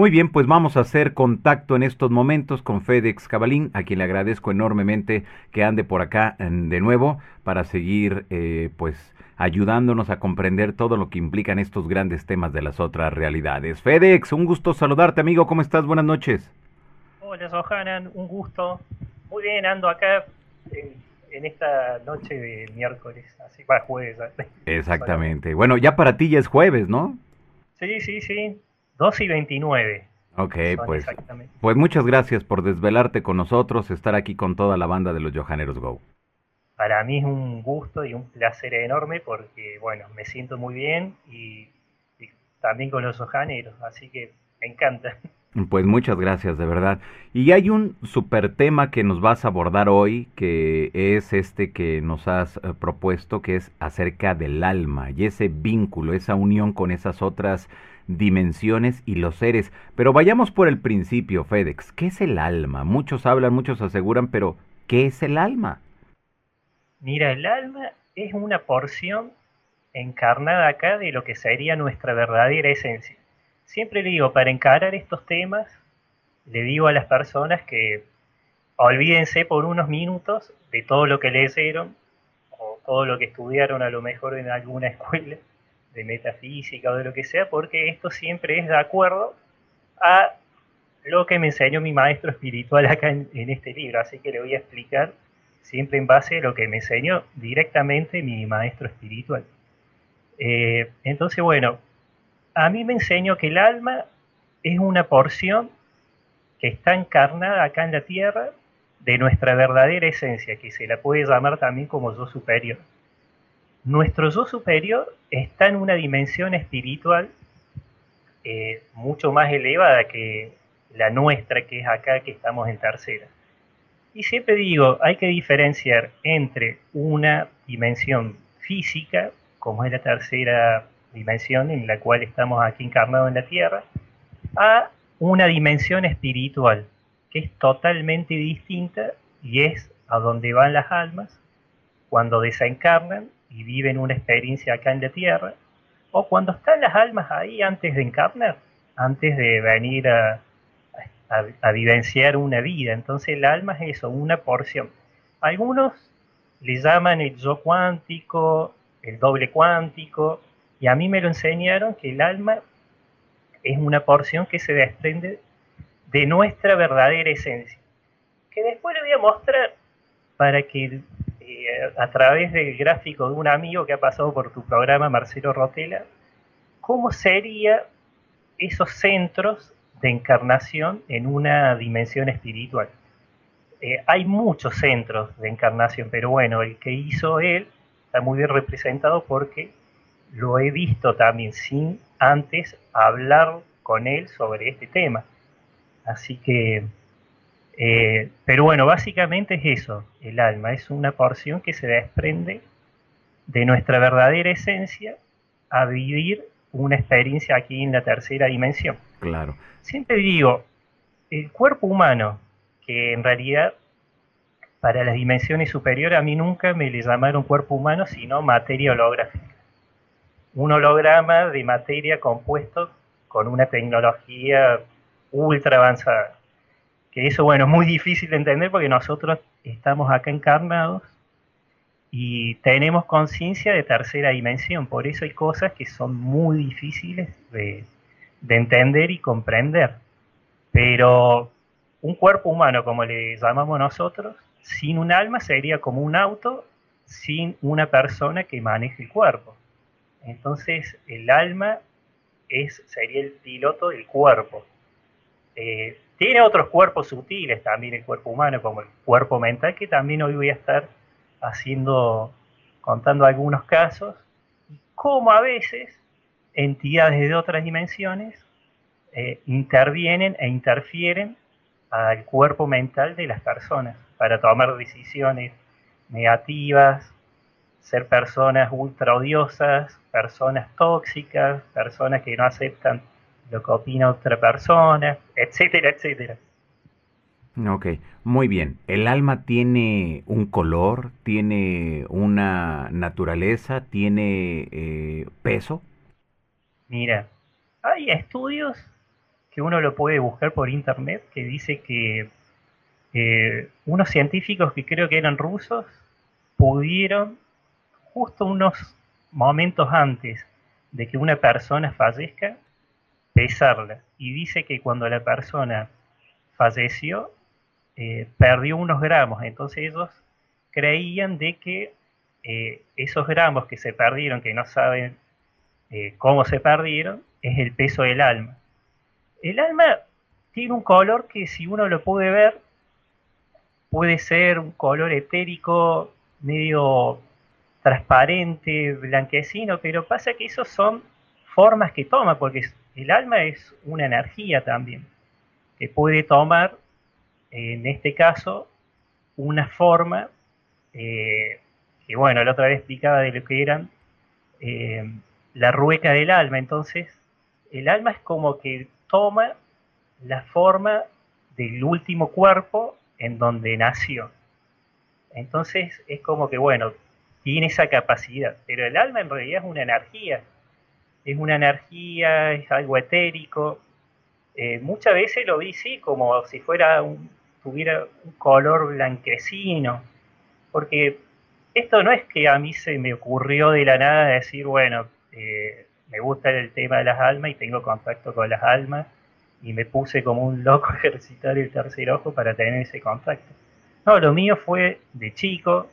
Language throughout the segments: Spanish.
Muy bien, pues vamos a hacer contacto en estos momentos con Fedex Cabalín, a quien le agradezco enormemente que ande por acá de nuevo para seguir eh, pues ayudándonos a comprender todo lo que implican estos grandes temas de las otras realidades. Fedex, un gusto saludarte amigo, ¿cómo estás? Buenas noches. Hola Johanan, un gusto. Muy bien, ando acá en, esta noche de miércoles, así para jueves. Exactamente. Bueno, ya para ti ya es jueves, ¿no? Sí, sí, sí. 2 y 29. Ok, pues, pues muchas gracias por desvelarte con nosotros, estar aquí con toda la banda de los Johaneros Go. Para mí es un gusto y un placer enorme porque, bueno, me siento muy bien y, también con los Johaneros, así que me encanta. Pues muchas gracias, de verdad. Y hay un super tema que nos vas a abordar hoy, que es este que nos has eh, propuesto, que es acerca del alma y ese vínculo, esa unión con esas otras dimensiones y los seres. Pero vayamos por el principio, Fedex. ¿Qué es el alma? Muchos hablan, muchos aseguran, pero ¿qué es el alma? Mira, el alma es una porción encarnada acá de lo que sería nuestra verdadera esencia. Siempre digo, para encarar estos temas, le digo a las personas que olvídense por unos minutos de todo lo que leyeron o todo lo que estudiaron a lo mejor en alguna escuela de metafísica o de lo que sea, porque esto siempre es de acuerdo a lo que me enseñó mi maestro espiritual acá en, este libro. Así que le voy a explicar siempre en base a lo que me enseñó directamente mi maestro espiritual. Eh, entonces, bueno, a mí me enseñó que el alma es una porción que está encarnada acá en la tierra de nuestra verdadera esencia, que se la puede llamar también como yo superior. Nuestro yo superior está en una dimensión espiritual eh, mucho más elevada que la nuestra, que es acá, que estamos en tercera. Y siempre digo, hay que diferenciar entre una dimensión física, como es la tercera dimensión en la cual estamos aquí encarnados en la Tierra, a una dimensión espiritual, que es totalmente distinta y es a donde van las almas cuando desencarnan y viven una experiencia acá en la tierra, o cuando están las almas ahí antes de encarnar, antes de venir a, vivenciar una vida. Entonces el alma es eso, una porción. Algunos le llaman el yo cuántico, el doble cuántico, y a mí me lo enseñaron que el alma es una porción que se desprende de nuestra verdadera esencia, que después le voy a mostrar para que a través del gráfico de un amigo que ha pasado por tu programa, Marcelo Rotela, cómo serían esos centros de encarnación en una dimensión espiritual. Eh, hay muchos centros de encarnación, pero bueno, el que hizo él está muy bien representado porque lo he visto también sin antes hablar con él sobre este tema. Así que eh, pero bueno, básicamente es eso, el alma, es una porción que se desprende de nuestra verdadera esencia a vivir una experiencia aquí en la tercera dimensión. Claro. Siempre digo, el cuerpo humano, que en realidad para las dimensiones superiores a mí nunca me le llamaron cuerpo humano, sino materia holográfica. Un holograma de materia compuesto con una tecnología ultra avanzada que eso, bueno, es muy difícil de entender porque nosotros estamos acá encarnados y tenemos conciencia de tercera dimensión, por eso hay cosas que son muy difíciles de, entender y comprender. Pero un cuerpo humano, como le llamamos nosotros, sin un alma sería como un auto sin una persona que maneje el cuerpo. Entonces el alma es, sería el piloto del cuerpo. Eh, tiene otros cuerpos sutiles también el cuerpo humano, como el cuerpo mental, que también hoy voy a estar haciendo, contando algunos casos, y cómo a veces entidades de otras dimensiones eh, intervienen e interfieren al cuerpo mental de las personas para tomar decisiones negativas, ser personas ultra odiosas, personas tóxicas, personas que no aceptan lo que opina otra persona, etcétera, etcétera. Ok, muy bien. ¿El alma tiene un color, tiene una naturaleza, tiene eh, peso? Mira, hay estudios que uno lo puede buscar por internet, que dice que eh, unos científicos que creo que eran rusos pudieron, justo unos momentos antes de que una persona fallezca, pesarla. Y dice que cuando la persona falleció, eh, perdió unos gramos. Entonces ellos creían de que eh, esos gramos que se perdieron, que no saben cómo se perdieron, es el peso del alma. El alma tiene un color que si uno lo puede ver, puede ser un color etérico medio transparente, blanquecino, pero pasa que esos son formas que toma, porque el alma es una energía también, que puede tomar, en este caso, una forma, eh, que bueno, la otra vez explicaba de lo que eran eh, la rueca del alma, entonces el alma es como que toma la forma del último cuerpo en donde nació. Entonces es como que, bueno, tiene esa capacidad, pero el alma en realidad es una energía, es una energía, es algo etérico. Eh, muchas veces lo vi, sí, como si fuera un, tuviera un color blanquecino, porque esto no es que a mí se me ocurrió de la nada decir, bueno, eh, me gusta el tema de las almas y tengo contacto con las almas y me puse como un loco a ejercitar el tercer ojo para tener ese contacto. No, lo mío fue de chico,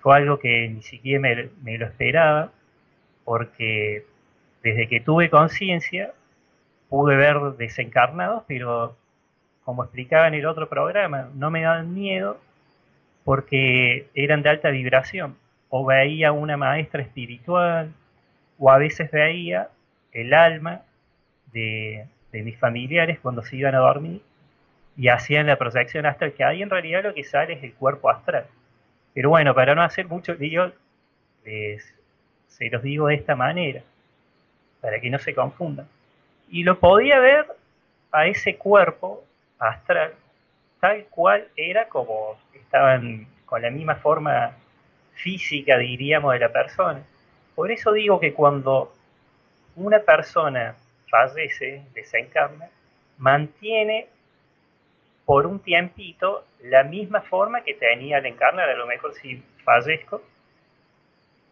fue algo que ni siquiera me, lo esperaba, porque desde que tuve conciencia pude ver desencarnados, pero como explicaba en el otro programa, no me daban miedo porque eran de alta vibración. O veía una maestra espiritual, o a veces veía el alma de, mis familiares cuando se iban a dormir y hacían la proyección astral, que ahí en realidad lo que sale es el cuerpo astral. Pero bueno, para no hacer mucho lío, se los digo de esta manera, para que no se confundan. Y lo podía ver a ese cuerpo astral, tal cual era como estaban con la misma forma física, diríamos, de la persona. Por eso digo que cuando una persona fallece, desencarna, mantiene por un tiempito la misma forma que tenía al encarnar, a lo mejor si fallezco,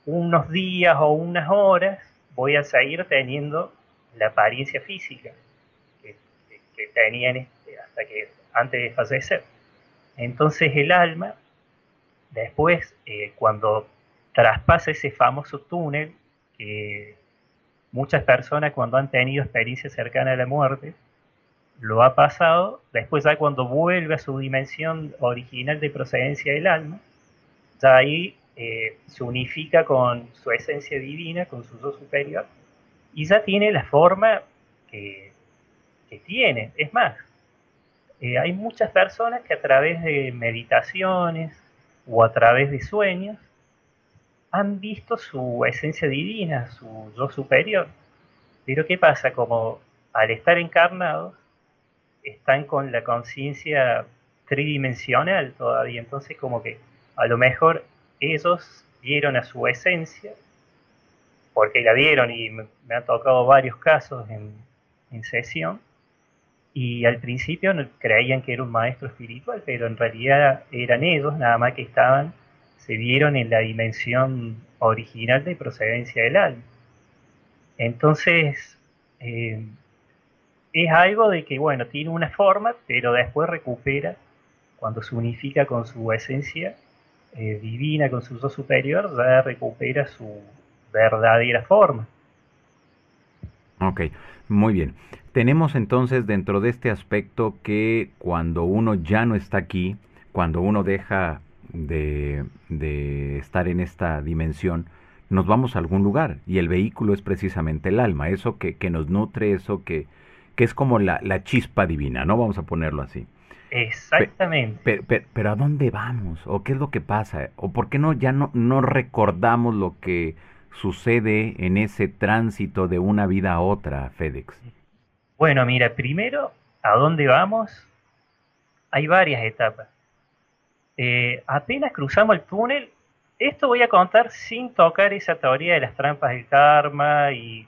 unos días o unas horas voy a seguir teniendo la apariencia física que, tenía este, hasta que antes de fallecer. Entonces el alma, después, eh, cuando traspasa ese famoso túnel que muchas personas cuando han tenido experiencias cercanas a la muerte, lo ha pasado, después ya cuando vuelve a su dimensión original de procedencia del alma, ya ahí eh, se unifica con su esencia divina, con su yo superior, y ya tiene la forma que, tiene. Es más, eh, hay muchas personas que a través de meditaciones o a través de sueños han visto su esencia divina, su yo superior. Pero ¿qué pasa? Como al estar encarnados, están con la conciencia tridimensional todavía. Entonces como que a lo mejor ellos vieron a su esencia, porque la vieron y me, han tocado varios casos en, en sesión, y al principio creían que era un maestro espiritual, pero en realidad eran ellos, nada más que estaban se vieron en la dimensión original de procedencia del alma. Entonces, eh, es algo de que, bueno, tiene una forma, pero después recupera, cuando se unifica con su esencia eh, divina, con su yo superior, ya recupera su verdadera forma. Ok, muy bien. Tenemos entonces dentro de este aspecto que cuando uno ya no está aquí, cuando uno deja de, de estar en esta dimensión, nos vamos a algún lugar y el vehículo es precisamente el alma, eso que, que nos nutre, eso que, que es como la, la, chispa divina, ¿no? Vamos a ponerlo así. Exactamente. Pero, ¿a dónde vamos? ¿O qué es lo que pasa? ¿O por qué no ya no, no recordamos lo que sucede en ese tránsito de una vida a otra, FedEx? Bueno, mira, primero, ¿a dónde vamos? Hay varias etapas. Eh, apenas cruzamos el túnel, esto voy a contar sin tocar esa teoría de las trampas del karma y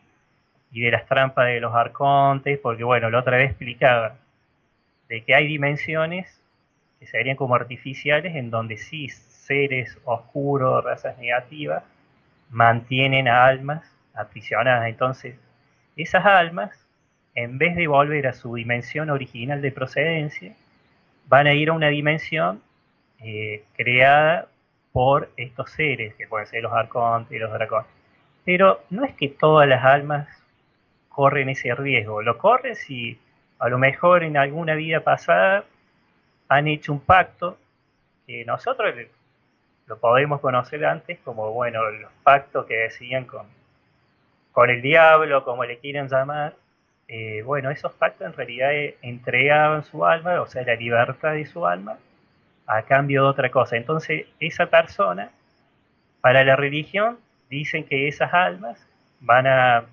y de las trampas de los arcontes, porque bueno, la otra vez explicaba de que hay dimensiones que serían como artificiales en donde sí seres oscuros, razas negativas, mantienen a almas aprisionadas. Entonces, esas almas, en vez de volver a su dimensión original de procedencia, van a ir a una dimensión eh, creada por estos seres, que pueden ser los arcontes y los dragones. Pero no es que todas las almas corren ese riesgo, lo corren si a lo mejor en alguna vida pasada han hecho un pacto que nosotros lo podemos conocer antes como, bueno, los pactos que decían con, con el diablo, como le quieran llamar. Eh, bueno, esos pactos en realidad entregaban su alma, o sea, la libertad de su alma, a cambio de otra cosa. Entonces, esa persona, para la religión, dicen que esas almas van a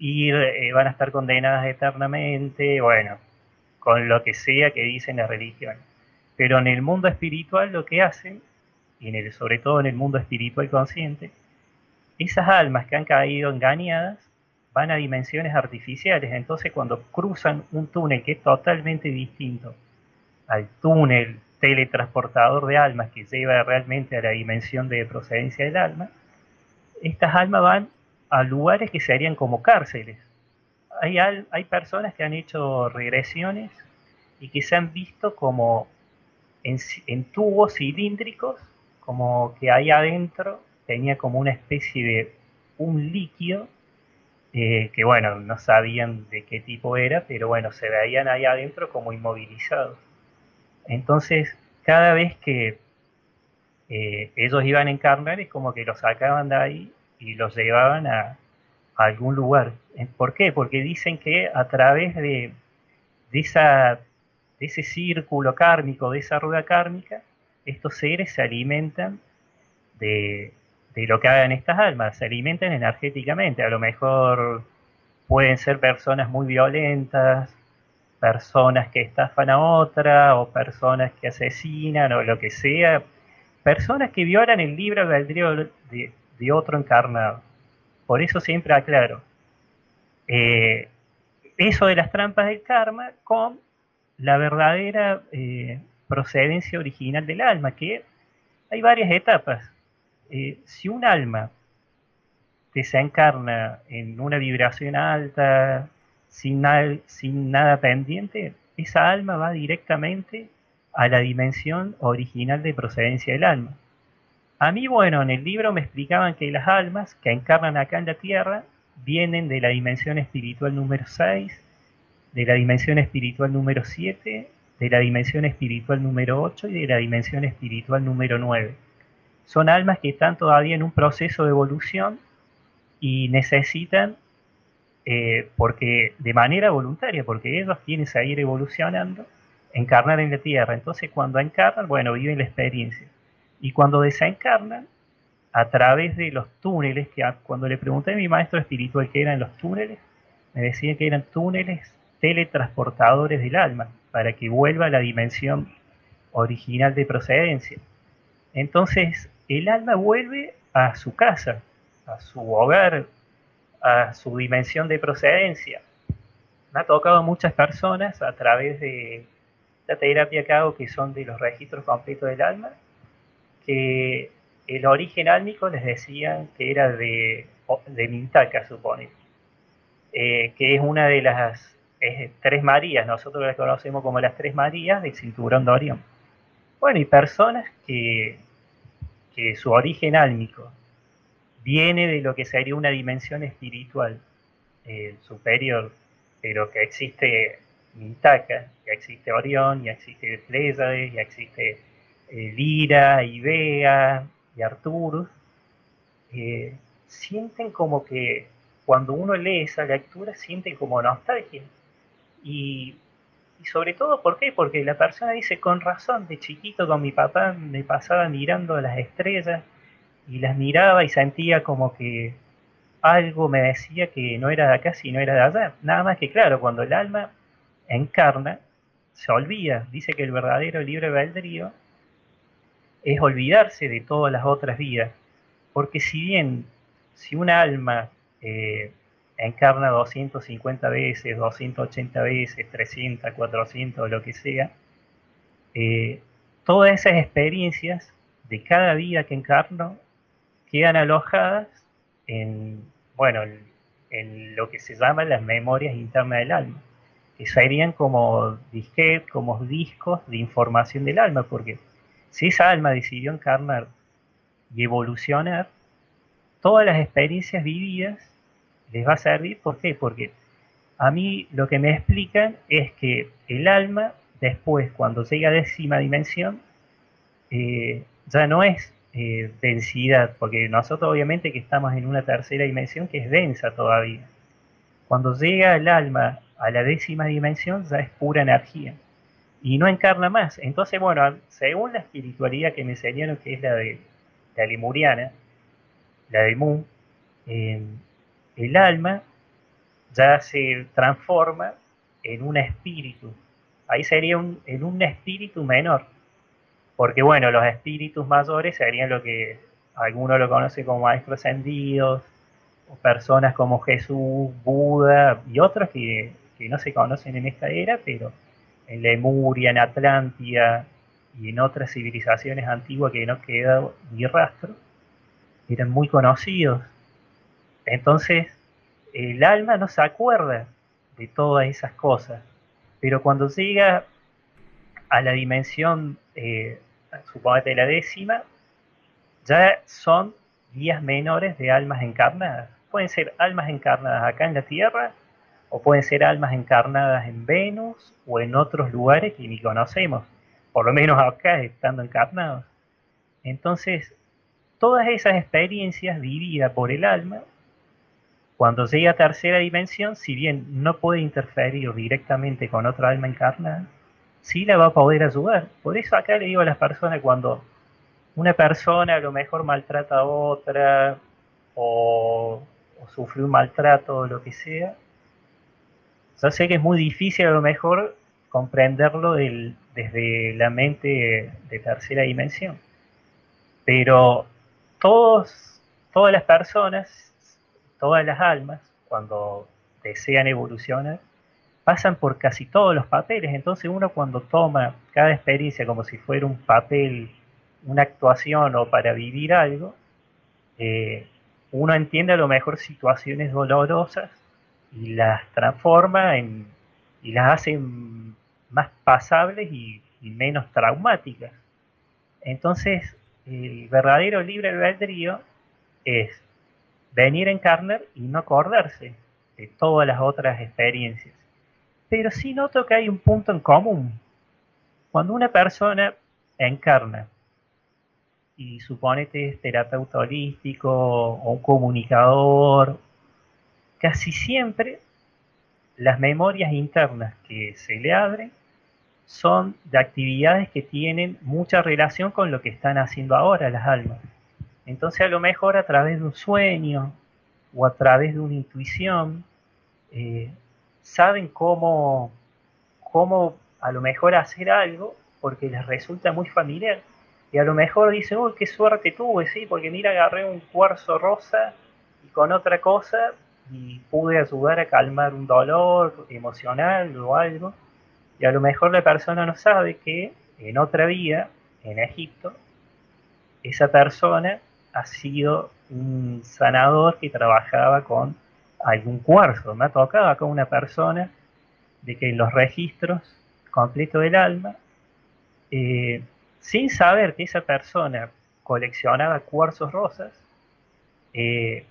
ir, eh, van a estar condenadas eternamente, bueno, con lo que sea que dicen las religiones. Pero en el mundo espiritual lo que hacen, y en el, sobre todo en el mundo espiritual consciente, esas almas que han caído engañadas van a dimensiones artificiales. Entonces cuando cruzan un túnel que es totalmente distinto al túnel teletransportador de almas que lleva realmente a la dimensión de procedencia del alma, estas almas van a lugares que serían como cárceles. Hay, hay personas que han hecho regresiones y que se han visto como en, tubos cilíndricos, como que ahí adentro tenía como una especie de un líquido eh, que bueno, no sabían de qué tipo era, pero bueno, se veían ahí adentro como inmovilizados. Entonces, cada vez que eh, ellos iban a encarnar es como que los sacaban de ahí y los llevaban a, algún lugar. ¿Por qué? Porque dicen que a través de, esa, de ese círculo kármico, de esa rueda kármica, estos seres se alimentan de, de lo que hagan estas almas, se alimentan energéticamente. A lo mejor pueden ser personas muy violentas, personas que estafan a otra, o personas que asesinan, o lo que sea, personas que violan el libre albedrío de, de otro encarnado. Por eso siempre aclaro, eh, eso de las trampas del karma con la verdadera eh, procedencia original del alma, que hay varias etapas. Eh, si un alma desencarna en una vibración alta, sin sin nada pendiente, esa alma va directamente a la dimensión original de procedencia del alma. A mí, bueno, en el libro me explicaban que las almas que encarnan acá en la Tierra vienen de la dimensión espiritual número 6, de la dimensión espiritual número 7, de la dimensión espiritual número 8 y de la dimensión espiritual número 9. Son almas que están todavía en un proceso de evolución y necesitan, eh, porque de manera voluntaria, porque ellos quieren seguir evolucionando, encarnar en la Tierra. Entonces cuando encarnan, bueno, viven la experiencia. Y cuando desencarnan, a través de los túneles, que cuando le pregunté a mi maestro espiritual qué eran los túneles, me decía que eran túneles teletransportadores del alma, para que vuelva a la dimensión original de procedencia. Entonces, el alma vuelve a su casa, a su hogar, a su dimensión de procedencia. Me ha tocado muchas personas a través de la terapia que hago, que son de los registros completos del alma, que el origen álmico les decían que era de, de Mintaca, supone, eh, que es una de las tres Marías, nosotros las conocemos como las tres Marías del cinturón de Orión. Bueno, y personas que, que su origen álmico viene de lo que sería una dimensión espiritual eh, superior, pero que existe Mintaca, que existe Orión, y existe Pléyades, y existe Lira y Bea y Arturus, eh, sienten como que cuando uno lee esa lectura sienten como nostalgia. Y, y sobre todo, ¿por qué? Porque la persona dice, con razón, de chiquito con mi papá me pasaba mirando las estrellas y las miraba y sentía como que algo me decía que no era de acá, sino era de allá. Nada más que claro, cuando el alma encarna, se olvida. Dice que el verdadero libre albedrío es olvidarse de todas las otras vidas. Porque si bien, si un alma eh, encarna 250 veces, 280 veces, 300, 400, lo que sea, eh, todas esas experiencias de cada vida que encarno quedan alojadas en, bueno, en, lo que se llama las memorias internas del alma, que serían como disquetes, como discos de información del alma, porque si esa alma decidió encarnar y evolucionar, todas las experiencias vividas les va a servir. ¿Por qué? Porque a mí lo que me explican es que el alma, después, cuando llega a décima dimensión, eh, ya no es eh, densidad, porque nosotros obviamente que estamos en una tercera dimensión que es densa todavía. Cuando llega el alma a la décima dimensión ya es pura energía y no encarna más. Entonces, bueno, según la espiritualidad que me enseñaron, que es la de la lemuriana, la de Mu, eh, el alma ya se transforma en un espíritu. Ahí sería un, en un espíritu menor. Porque bueno, los espíritus mayores serían lo que algunos lo conocen como maestros ascendidos, o personas como Jesús, Buda y otros que, que no se conocen en esta era, pero en Lemuria, en Atlántida y en otras civilizaciones antiguas que no queda ni rastro, eran muy conocidos. Entonces, el alma no se acuerda de todas esas cosas, pero cuando llega a la dimensión, eh, de la décima, ya son guías menores de almas encarnadas. Pueden ser almas encarnadas acá en la Tierra, o pueden ser almas encarnadas en Venus o en otros lugares que ni conocemos, por lo menos acá estando encarnados. Entonces, todas esas experiencias vividas por el alma, cuando llega a tercera dimensión, si bien no puede interferir directamente con otra alma encarnada, sí la va a poder ayudar. Por eso acá le digo a las personas cuando una persona a lo mejor maltrata a otra o, o sufre un maltrato o lo que sea, yo sé que es muy difícil a lo mejor comprenderlo desde la mente de tercera dimensión, pero todas las personas, todas las almas, cuando desean evolucionar, pasan por casi todos los papeles. Entonces uno cuando toma cada experiencia como si fuera un papel, una actuación o para vivir algo, eh, uno entiende a lo mejor situaciones dolorosas y las transforma en, y las hace más pasables y, menos traumáticas. Entonces, el verdadero libre albedrío es venir a encarnar y no acordarse de todas las otras experiencias. Pero sí noto que hay un punto en común. Cuando una persona encarna y supone que es terapeuta holístico o un comunicador casi siempre las memorias internas que se le abren son de actividades que tienen mucha relación con lo que están haciendo ahora las almas. Entonces a lo mejor a través de un sueño o a través de una intuición, eh, saben cómo, cómo a lo mejor hacer algo porque les resulta muy familiar. Y a lo mejor dicen, uy, qué suerte tuve, sí, porque mira, agarré un cuarzo rosa y con otra cosa y pude ayudar a calmar un dolor emocional o algo. Y a lo mejor la persona no sabe que en otra vida, en Egipto, esa persona ha sido un sanador que trabajaba con algún cuarzo. Me ha tocado con una persona de que en los registros completos del alma, eh, sin saber que esa persona coleccionaba cuarzos rosas, eh,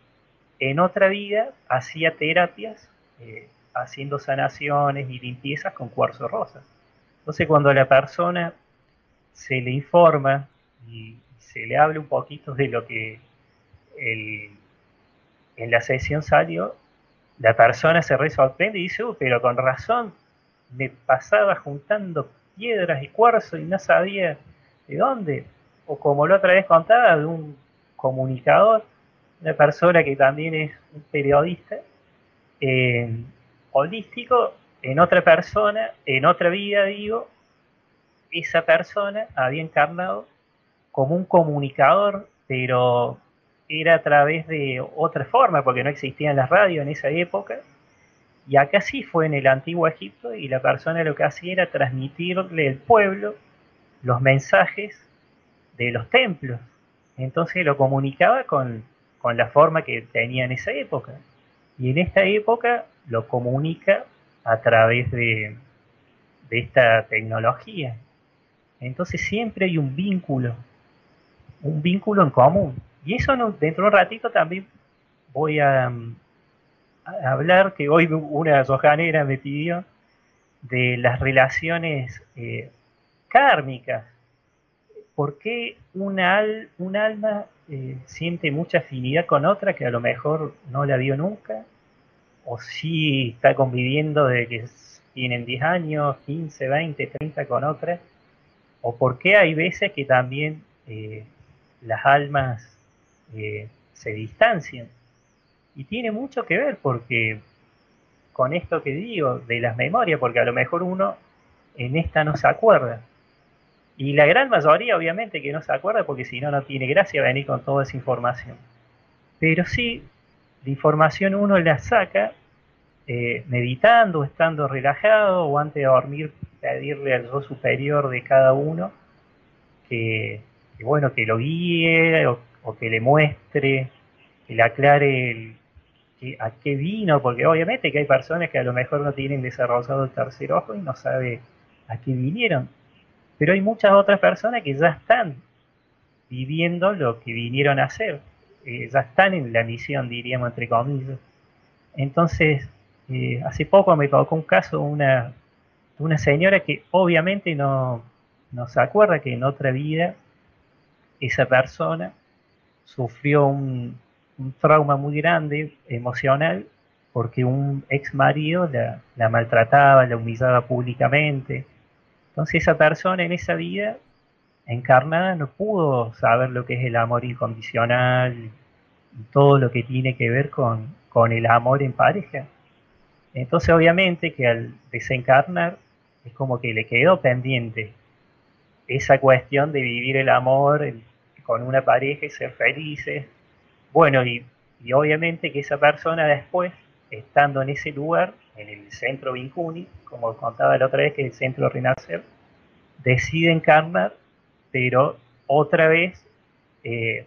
en otra vida hacía terapias eh, haciendo sanaciones y limpiezas con cuarzo rosa. Entonces cuando a la persona se le informa y se le habla un poquito de lo que en la sesión salió, la persona se re sorprende y dice, oh, pero con razón, me pasaba juntando piedras y cuarzo y no sabía de dónde. O como la otra vez contaba, de un comunicador una persona que también es un periodista eh, holístico, en otra persona, en otra vida digo, esa persona había encarnado como un comunicador, pero era a través de otra forma, porque no existían las radios en esa época. Y acá sí fue en el antiguo Egipto y la persona lo que hacía era transmitirle al pueblo los mensajes de los templos. Entonces lo comunicaba con, con la forma que tenía en esa época. Y en esta época lo comunica a través de, de esta tecnología. Entonces siempre hay un vínculo, un vínculo en común. Y eso dentro de un ratito también voy a, hablar, que hoy una sojanera me pidió, de las relaciones eh, kármicas. ¿Por qué una un alma eh, siente mucha afinidad con otra que a lo mejor no la vio nunca? ¿O sí está conviviendo de que tienen 10 años, 15, 20, 30 con otra? ¿O por qué hay veces que también eh, las almas eh, se distancian? Y tiene mucho que ver porque con esto que digo de las memorias, porque a lo mejor uno en esta no se acuerda. Y la gran mayoría obviamente que no se acuerda porque si no no tiene gracia venir con toda esa información. Pero sí, la información uno la saca eh, meditando, estando relajado o antes de dormir pedirle al yo superior de cada uno que, bueno, que lo guíe o, que le muestre, que le aclare a qué vino, porque obviamente que hay personas que a lo mejor no tienen desarrollado el tercer ojo y no sabe a qué vinieron. Pero hay muchas otras personas que ya están viviendo lo que vinieron a hacer, eh, ya están en la misión, diríamos entre comillas. Entonces, eh, hace poco me tocó un caso una, una señora que obviamente no, se acuerda que en otra vida esa persona sufrió un, trauma muy grande emocional porque un ex marido la, la, maltrataba, la humillaba públicamente. Entonces esa persona en esa vida encarnada no pudo saber lo que es el amor incondicional y todo lo que tiene que ver con, el amor en pareja. Entonces obviamente que al desencarnar es como que le quedó pendiente esa cuestión de vivir el amor con una pareja y ser felices. Bueno, y, obviamente que esa persona después, estando en ese lugar, en el centro Vincuni, como contaba la otra vez que el centro Renacer, decide encarnar, pero otra vez eh,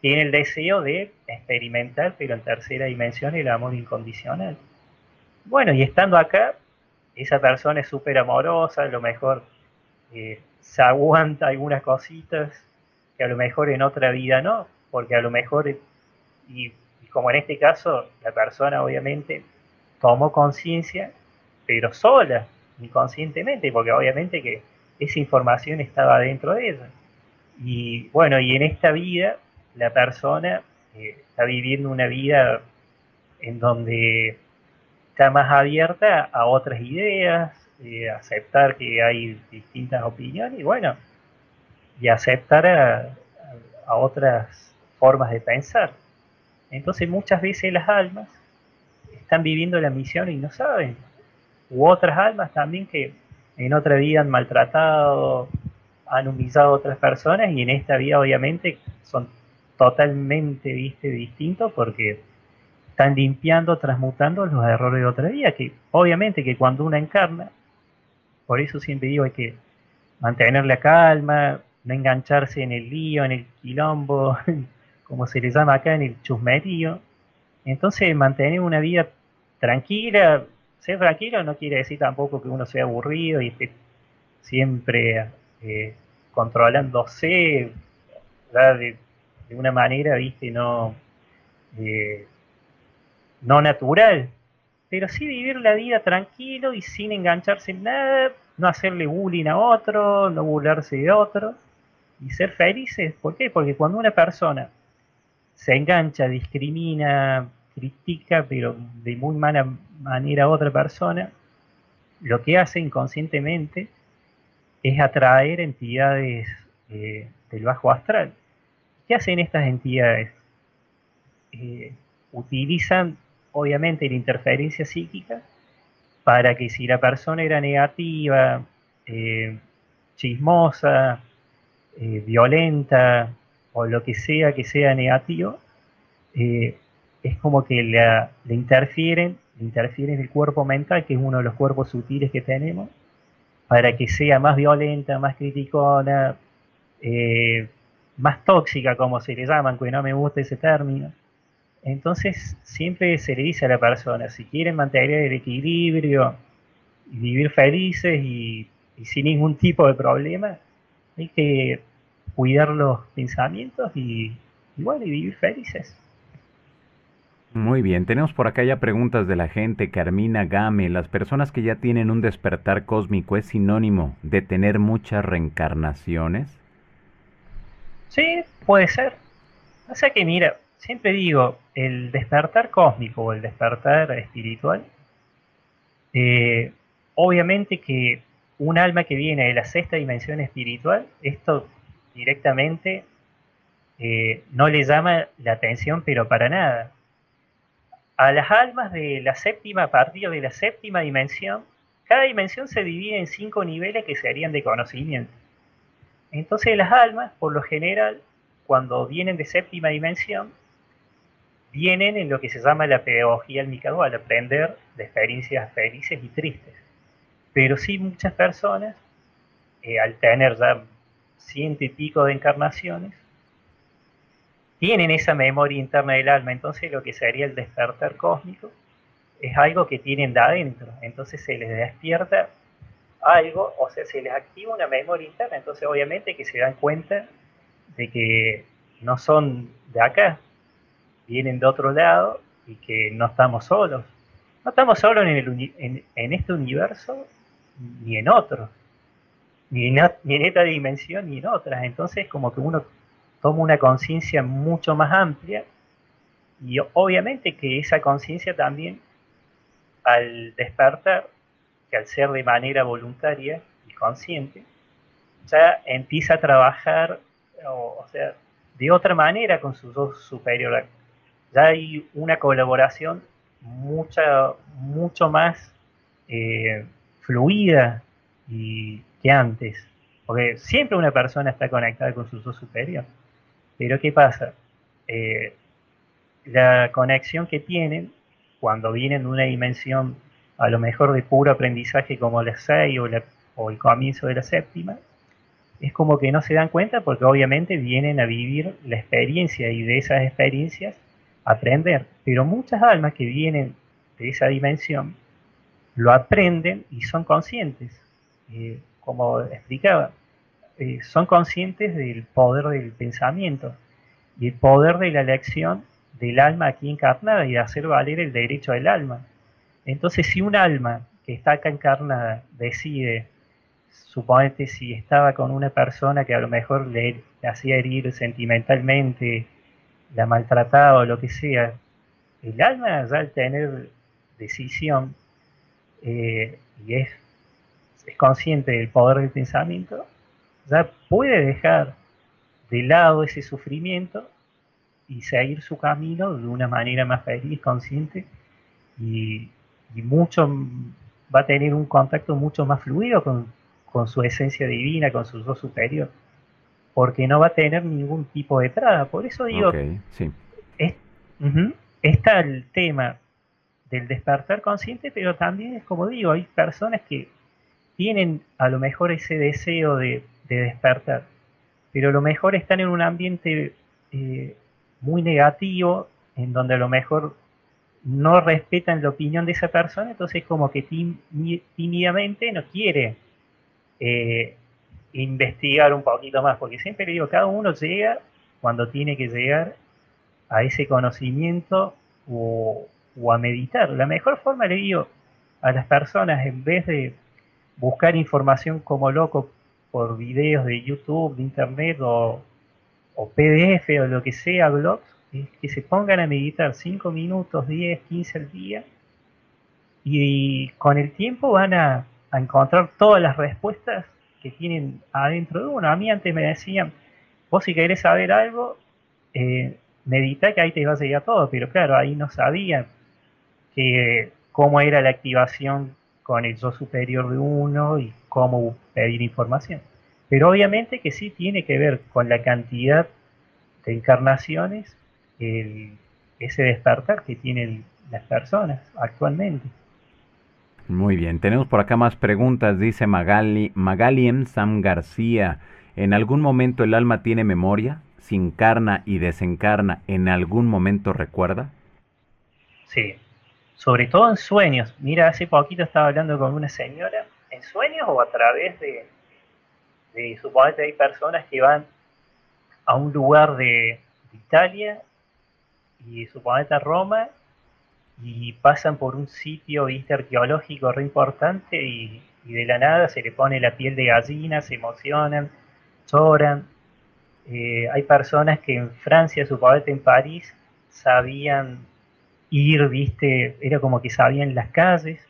tiene el deseo de experimentar, pero en tercera dimensión, el amor incondicional. Bueno, y estando acá, esa persona es súper amorosa, a lo mejor eh, se aguanta algunas cositas que a lo mejor en otra vida no, porque a lo mejor, y, como en este caso, la persona obviamente tomó conciencia, pero sola, inconscientemente, porque obviamente que esa información estaba dentro de ella. Y bueno, y en esta vida la persona eh, está viviendo una vida en donde está más abierta a otras ideas, eh, aceptar que hay distintas opiniones y bueno, y aceptar a, otras formas de pensar. Entonces muchas veces las almas están viviendo la misión y no saben. U otras almas también que en otra vida han maltratado, han humillado a otras personas y en esta vida obviamente son totalmente ¿viste? distintos porque están limpiando, transmutando los errores de otra vida, que obviamente que cuando uno encarna, por eso siempre digo hay que mantener la calma, no engancharse en el lío, en el quilombo, como se le llama acá, en el chusmerío. Entonces mantener una vida tranquila, ser tranquilo no quiere decir tampoco que uno sea aburrido y esté siempre eh, controlándose de, una manera, viste, no... No natural, pero sí vivir la vida tranquilo y sin engancharse en nada, no hacerle bullying a otro, no burlarse de otro y ser felices. ¿Por qué? Porque cuando una persona se engancha, discrimina, critica, pero de muy mala manera a otra persona, lo que hace inconscientemente es atraer entidades eh, del bajo astral. ¿Qué hacen estas entidades? Eh, utilizan obviamente la interferencia psíquica para que si la persona era negativa, eh, chismosa, violenta o lo que sea que sea negativo, es como que le, interfieren, le interfieren el cuerpo mental, que es uno de los cuerpos sutiles que tenemos, para que sea más violenta, más criticona, eh, más tóxica, como se le llaman, que no me gusta ese término. Entonces siempre se le dice a la persona, si quieren mantener el equilibrio y vivir felices y, sin ningún tipo de problema, hay que cuidar los pensamientos y, igual y vivir felices. Muy bien, tenemos por acá ya preguntas de la gente. Carmina Game, ¿las personas que ya tienen un despertar cósmico es sinónimo de tener muchas reencarnaciones? Sí, puede ser. O sea que mira, siempre digo, el despertar cósmico o el despertar espiritual, eh, obviamente que un alma que viene de la sexta dimensión espiritual, esto directamente eh, no le llama la atención, pero para nada. A las almas de la séptima, a partir de la séptima dimensión, cada dimensión se divide en cinco niveles que serían de conocimiento. Entonces las almas, por lo general, cuando vienen de séptima dimensión, vienen en lo que se llama la pedagogía al aprender de experiencias felices y tristes. Pero sí muchas personas, eh, al tener ya ciento y pico de encarnaciones, tienen esa memoria interna del alma, entonces lo que sería el despertar cósmico es algo que tienen de adentro, entonces se les despierta algo, o sea, se les activa una memoria interna, entonces obviamente que se dan cuenta de que no son de acá, vienen de otro lado y que no estamos solos. No estamos solos en, en, este universo ni en otro, ni en, ni en esta dimensión ni en otras. Entonces como que uno toma una conciencia mucho más amplia y obviamente que esa conciencia también al despertar, que al ser de manera voluntaria y consciente, ya empieza a trabajar, o, sea, de otra manera con sus dos superiores ya hay una colaboración mucha, mucho más eh, fluida y, que antes. Porque siempre una persona está conectada con su yo superior. Pero ¿qué pasa? Eh, la conexión que tienen cuando vienen de una dimensión a lo mejor de puro aprendizaje como la 6 o, el comienzo de la séptima, es como que no se dan cuenta porque obviamente vienen a vivir la experiencia y de esas experiencias aprender. Pero muchas almas que vienen de esa dimensión lo aprenden y son conscientes. Eh, como explicaba, eh, son conscientes del poder del pensamiento y el poder de la elección del alma aquí encarnada y de hacer valer el derecho del alma. Entonces, si un alma que está acá encarnada decide, suponete si estaba con una persona que a lo mejor le hacía herir sentimentalmente, la maltratada o lo que sea, el alma al tener decisión eh, y es, es consciente del poder del pensamiento, ya puede dejar de lado ese sufrimiento y seguir su camino de una manera más feliz, consciente y, mucho va a tener un contacto mucho más fluido con, con su esencia divina, con su yo superior porque no va a tener ningún tipo de traba. Por eso digo, está el tema del despertar consciente, pero también es como digo, hay personas que tienen a lo mejor ese deseo de, despertar, pero a lo mejor están en un ambiente eh, muy negativo, en donde a lo mejor no respetan la opinión de esa persona, entonces como que tímidamente no quiere eh, investigar un poquito más, porque siempre le digo, cada uno llega cuando tiene que llegar a ese conocimiento o, a meditar. La mejor forma, le digo, a las personas, en vez de buscar información como loco por videos de YouTube, de Internet o, o PDF o lo que sea, blogs, es que se pongan a meditar 5 minutos, 10, 15 al día y con el tiempo van a encontrar todas las respuestas que tienen adentro de uno. A mí antes me decían, vos si querés saber algo, eh, medita que ahí te va a llegar todo, pero claro, ahí no sabían que, cómo era la activación con el yo superior de uno y cómo pedir información. Pero obviamente que sí tiene que ver con la cantidad de encarnaciones, el, ese despertar que tienen las personas actualmente. Muy bien, tenemos por acá más preguntas, dice Magali, Magaliem Sam García. ¿En algún momento el alma tiene memoria? ¿Se encarna y desencarna? ¿En algún momento recuerda? Sí, sobre todo en sueños. Mira, hace poquito estaba hablando con una señora, en sueños o a través de, de suponete hay personas que van a un lugar de, Italia y suponete a Roma y pasan por un sitio ¿viste, arqueológico re importante y, de la nada se le pone la piel de gallina, se emocionan, lloran. Eh, hay personas que en Francia, suponete en París, sabían ir, viste, era como que sabían las calles,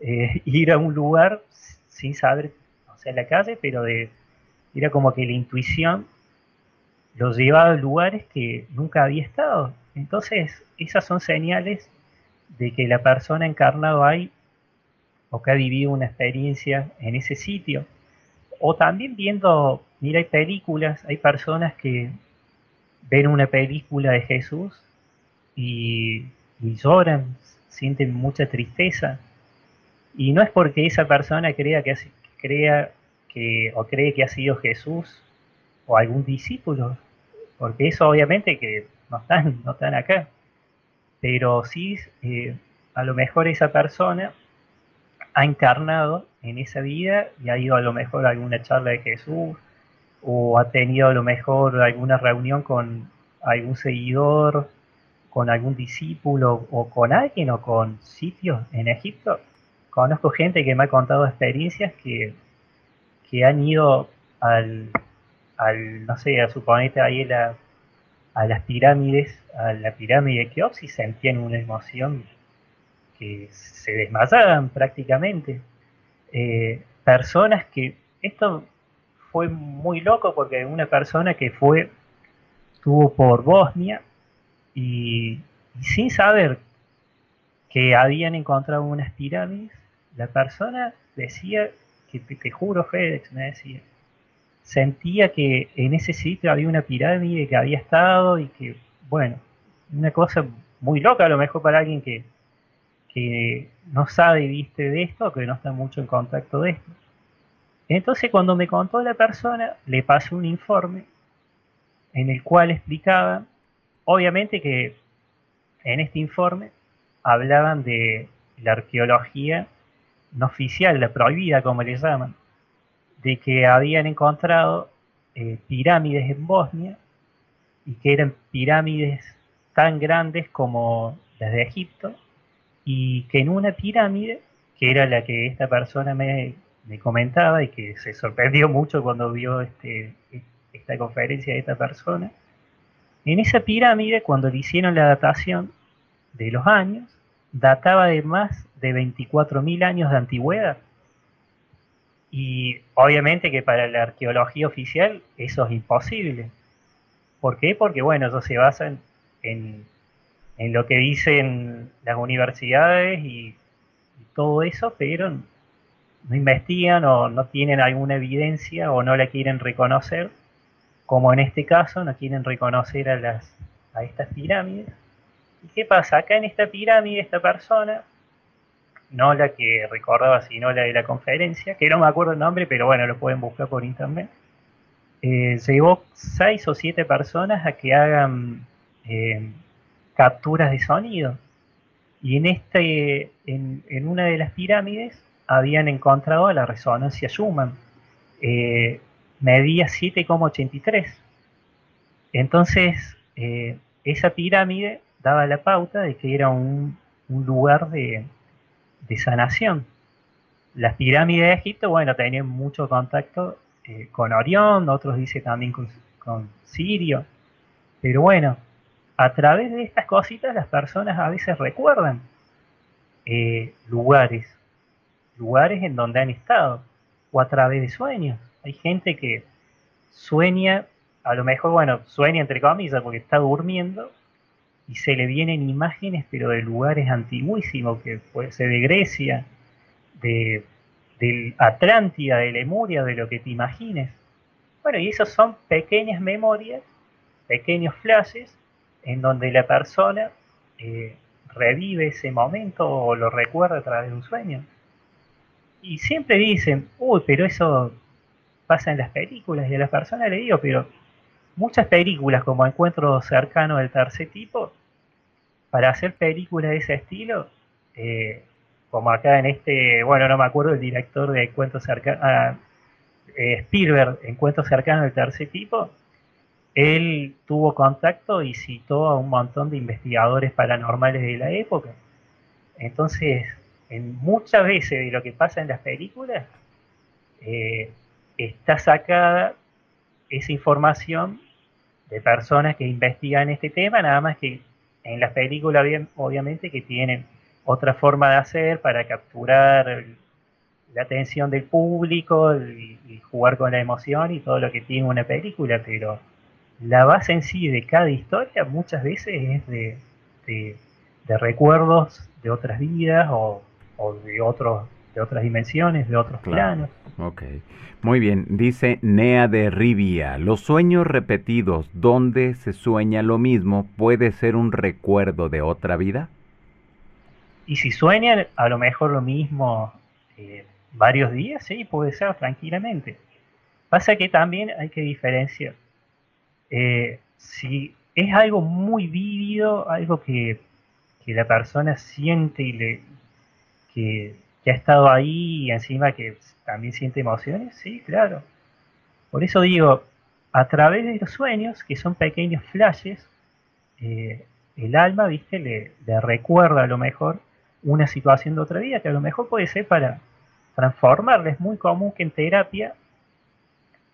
eh, ir a un lugar sin saber, o sea, la calle, pero de, era como que la intuición los llevaba a lugares que nunca había estado. Entonces, esas son señales de que la persona encarnado ahí o que ha vivido una experiencia en ese sitio. O también viendo, mira, hay películas, hay personas que ven una película de Jesús y, lloran, sienten mucha tristeza. Y no es porque esa persona crea que, crea que o cree que ha sido Jesús o algún discípulo, porque eso obviamente que no están, no están acá, pero sí eh, a lo mejor esa persona ha encarnado en esa vida y ha ido a lo mejor a alguna charla de Jesús o ha tenido a lo mejor alguna reunión con algún seguidor, con algún discípulo o con alguien o con sitios en Egipto. Conozco gente que me ha contado experiencias que, que han ido al, no sé, a suponete ahí la, a las pirámides, a la pirámide de Keops y sentían una emoción que se desmayaban prácticamente. Eh, personas que, esto fue muy loco porque una persona que fue, estuvo por Bosnia y, sin saber que habían encontrado unas pirámides, la persona decía, que te, juro Fedex, me decía, sentía que en ese sitio había una pirámide que había estado y que, bueno, una cosa muy loca a lo mejor para alguien que, que no sabe, viste, de esto, que no está mucho en contacto de esto. Entonces cuando me contó la persona, le pasé un informe en el cual explicaba, obviamente que en este informe hablaban de la arqueología no oficial, la prohibida como le llaman, de que habían encontrado eh, pirámides en Bosnia y que eran pirámides tan grandes como las de Egipto y que en una pirámide, que era la que esta persona me, comentaba y que se sorprendió mucho cuando vio este, esta conferencia de esta persona, en esa pirámide, cuando le hicieron la datación de los años, databa de más de 24.000 años de antigüedad. Y obviamente que para la arqueología oficial eso es imposible. ¿Por qué? Porque bueno, eso se basa en, en lo que dicen las universidades y, todo eso, pero no investigan o no tienen alguna evidencia o no la quieren reconocer, como en este caso no quieren reconocer a, las, a estas pirámides. ¿Y qué pasa? Acá en esta pirámide, esta persona no la que recordaba, sino la de la conferencia, que no me acuerdo el nombre, pero bueno, lo pueden buscar por internet. Eh, llevó seis o siete personas a que hagan eh, capturas de sonido. Y en, este, en, una de las pirámides habían encontrado la resonancia Schumann. Eh, medía 7,83. Entonces, esa pirámide daba la pauta de que era un lugar de, de sanación. Las pirámides de Egipto, bueno, tenían mucho contacto eh, con Orión, otros dicen también con, Sirio, pero bueno, a través de estas cositas las personas a veces recuerdan eh, lugares, lugares en donde han estado, o a través de sueños. Hay gente que sueña, a lo mejor, bueno, sueña entre comillas porque está durmiendo, y se le vienen imágenes, pero de lugares antiguísimos, que puede ser de Grecia, de, Atlántida, de Lemuria, de lo que te imagines. Bueno, y esas son pequeñas memorias, pequeños flashes, en donde la persona eh, revive ese momento o lo recuerda a través de un sueño. Y siempre dicen, uy, pero eso pasa en las películas y a las personas le digo, pero muchas películas como Encuentro cercano del tercer tipo, para hacer películas de ese estilo, eh, como acá en este, bueno, no me acuerdo el director de Encuentro cercano, ah, eh, Spielberg, Encuentro cercano del tercer tipo, él tuvo contacto y citó a un montón de investigadores paranormales de la época. Entonces, en muchas veces de lo que pasa en las películas, eh, está sacada esa información de personas que investigan este tema, nada más que en las películas obviamente que tienen otra forma de hacer para capturar la atención del público y, jugar con la emoción y todo lo que tiene una película, pero la base en sí de cada historia muchas veces es de, de, recuerdos de otras vidas o, de otros de otras dimensiones, de otros planos. Ok, muy bien. Dice Nea de Rivia, los sueños repetidos donde se sueña lo mismo puede ser un recuerdo de otra vida. Y si sueñan a lo mejor lo mismo eh, varios días, sí, puede ser tranquilamente. Pasa que también hay que diferenciar. Eh, si es algo muy vívido, algo que, la persona siente y le, que, ha estado ahí y encima que también siente emociones, sí, claro. Por eso digo, a través de los sueños, que son pequeños flashes, eh, el alma, viste, le, le, recuerda a lo mejor una situación de otra vida, que a lo mejor puede ser para, transformarla. Es muy común que en terapia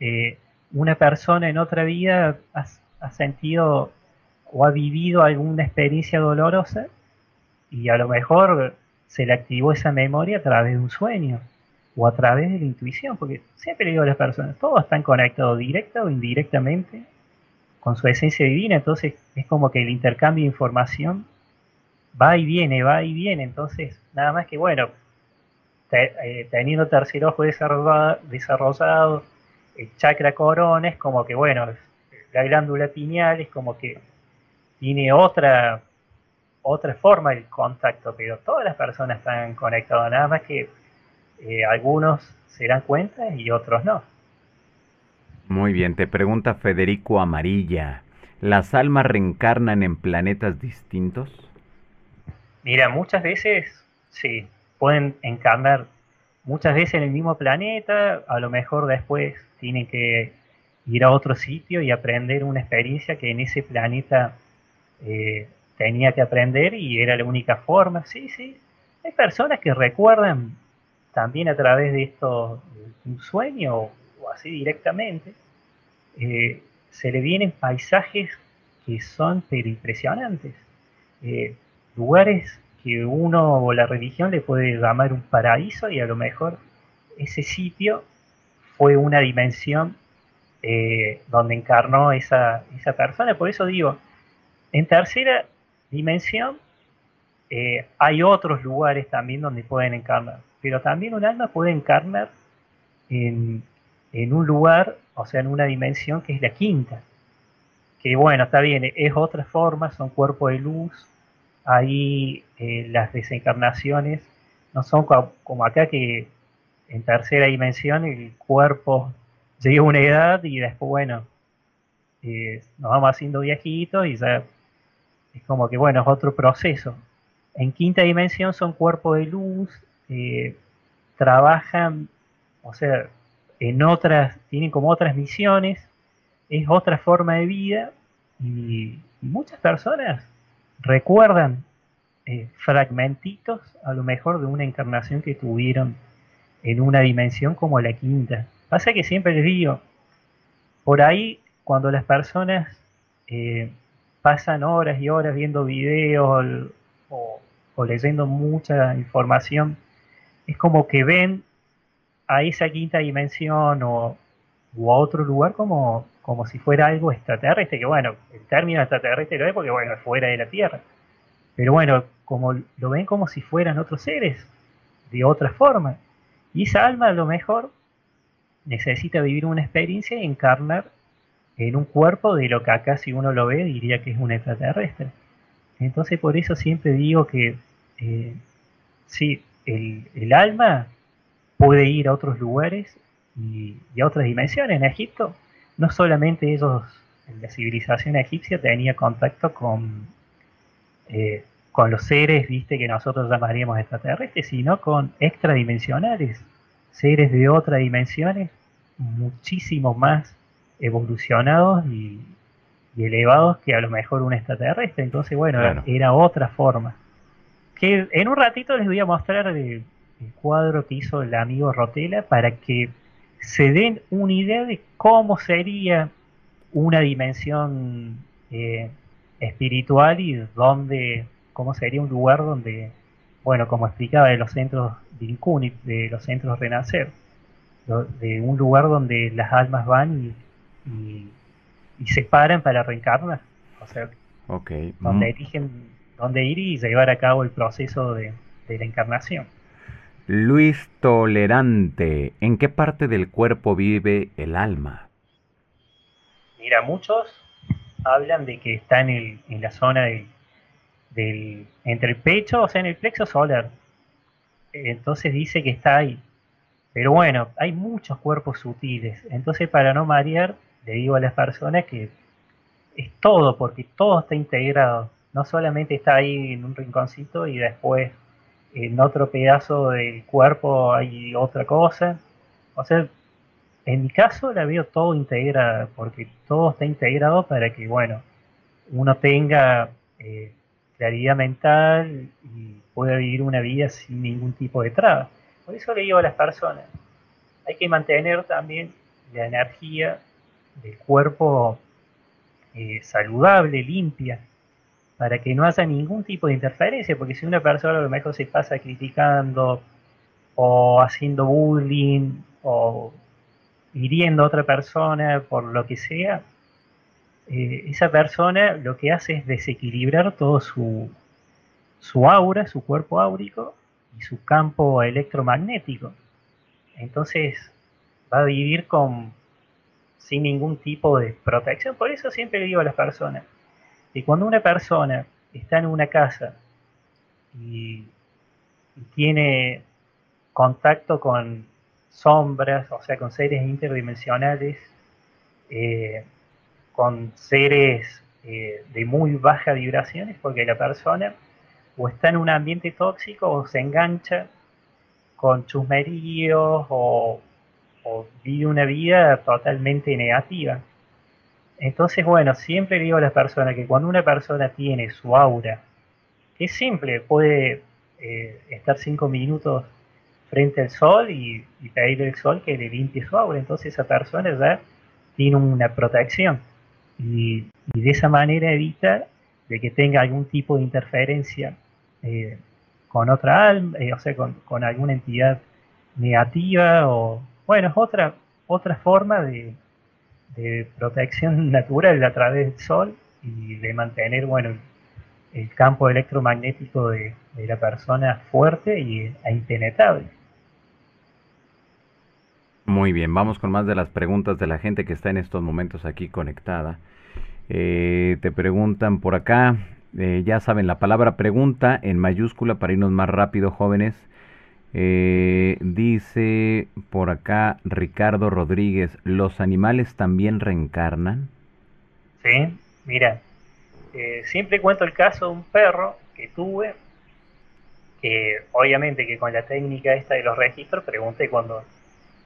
eh, una persona en otra vida ha, sentido o ha vivido alguna experiencia dolorosa y a lo mejor se le activó esa memoria a través de un sueño o a través de la intuición, porque siempre digo a las personas, todos están conectados directa o indirectamente con su esencia divina, entonces es como que el intercambio de información va y viene, va y viene, entonces nada más que bueno, eh, teniendo tercer ojo desarrollado, el chakra corona es como que, bueno, la glándula pineal es como que tiene otra otra forma el contacto, pero todas las personas están conectadas, nada más que eh, algunos se dan cuenta y otros no. Muy bien, te pregunta Federico Amarilla, ¿las almas reencarnan en planetas distintos? Mira, muchas veces sí, pueden encarnar muchas veces en el mismo planeta, a lo mejor después tienen que ir a otro sitio y aprender una experiencia que en ese planeta eh, tenía que aprender y era la única forma. Sí, sí. Hay personas que recuerdan también a través de esto un sueño o así directamente. Eh, se le vienen paisajes que son pero impresionantes. Eh, lugares que uno o la religión le puede llamar un paraíso y a lo mejor ese sitio fue una dimensión eh, donde encarnó esa, esa persona. Por eso digo, en tercera dimensión eh, hay otros lugares también donde pueden encarnar, pero también un alma puede encarnar en, en un lugar, o sea, en una dimensión que es la quinta. Que bueno, está bien, es otra forma, son cuerpos de luz, ahí eh, las desencarnaciones no son como acá que en tercera dimensión el cuerpo llega a una edad y después, bueno, eh, nos vamos haciendo viejitos y ya es como que, bueno, es otro proceso. En quinta dimensión son cuerpos de luz, eh, trabajan, o sea, en otras, tienen como otras misiones, es otra forma de vida y muchas personas recuerdan eh, fragmentitos a lo mejor de una encarnación que tuvieron en una dimensión como la quinta. Pasa que siempre les digo, por ahí cuando las personas eh, pasan horas y horas viendo videos o, leyendo mucha información, es como que ven a esa quinta dimensión o, a otro lugar como como si fuera algo extraterrestre, que bueno, el término extraterrestre lo es porque bueno, es fuera de la Tierra. Pero bueno, como lo ven como si fueran otros seres, de otra forma. Y esa alma a lo mejor necesita vivir una experiencia y encarnar en un cuerpo de lo que acá si uno lo ve diría que es un extraterrestre. Entonces por eso siempre digo que eh, sí, el, alma puede ir a otros lugares y, a otras dimensiones. En Egipto, no solamente ellos, la civilización egipcia tenía contacto con, eh, con los seres, viste, que nosotros llamaríamos extraterrestres, sino con extradimensionales, seres de otras dimensiones, muchísimo más evolucionados y, elevados que a lo mejor un extraterrestre. Entonces, bueno, era otra forma. Que en un ratito les voy a mostrar el, cuadro que hizo el amigo Rotela para que se den una idea de cómo sería una dimensión eh, espiritual y dónde, cómo sería un lugar donde, bueno, como explicaba de los centros de de los centros Renacer, de un lugar donde las almas van y, y, se paran para reencarnar. O sea, donde eligen dónde ir y llevar a cabo el proceso de, la encarnación. Luis Tolerante, ¿en qué parte del cuerpo vive el alma? Mira, muchos hablan de que está en, el, en la zona del, del, entre el pecho, o sea, en el plexo solar. Entonces dice que está ahí. Pero bueno, hay muchos cuerpos sutiles. Entonces, para no marear, le digo a las personas que es todo, porque todo está integrado no solamente está ahí en un rinconcito y después en otro pedazo del cuerpo hay otra cosa. O sea, en mi caso la veo todo integrada, porque todo está integrado para que, bueno, uno tenga eh, claridad mental y pueda vivir una vida sin ningún tipo de traba. Por eso le digo a las personas, hay que mantener también la energía del cuerpo eh, saludable, limpia, para que no haya ningún tipo de interferencia, porque si una persona a lo mejor se pasa criticando o haciendo bullying o hiriendo a otra persona por lo que sea, eh, esa persona lo que hace es desequilibrar todo su, su aura, su cuerpo áurico y su campo electromagnético. Entonces va a vivir con sin ningún tipo de protección. Por eso siempre digo a las personas, que cuando una persona está en una casa y, tiene contacto con sombras, o sea, con seres interdimensionales, eh, con seres eh, de muy baja vibraciones, porque la persona o está en un ambiente tóxico o se engancha con chusmeríos o vive una vida totalmente negativa. Entonces, bueno, siempre digo a las personas que cuando una persona tiene su aura, que es simple, puede eh, estar cinco minutos frente al sol y, pedirle al sol que le limpie su aura, entonces esa persona ya tiene una protección y, de esa manera evita de que tenga algún tipo de interferencia eh, con otra alma, eh, o sea, con, alguna entidad negativa o, bueno, es otra, otra forma de, protección natural a través del sol y de mantener bueno el campo electromagnético de, la persona fuerte y, e impenetrable. Muy bien, vamos con más de las preguntas de la gente que está en estos momentos aquí conectada. Eh, te preguntan por acá, eh, ya saben, la palabra pregunta en mayúscula para irnos más rápido, jóvenes. Eh, dice por acá Ricardo Rodríguez, ¿los animales también reencarnan? Sí, mira, eh, siempre cuento el caso de un perro que tuve, que obviamente que con la técnica esta de los registros pregunté cuando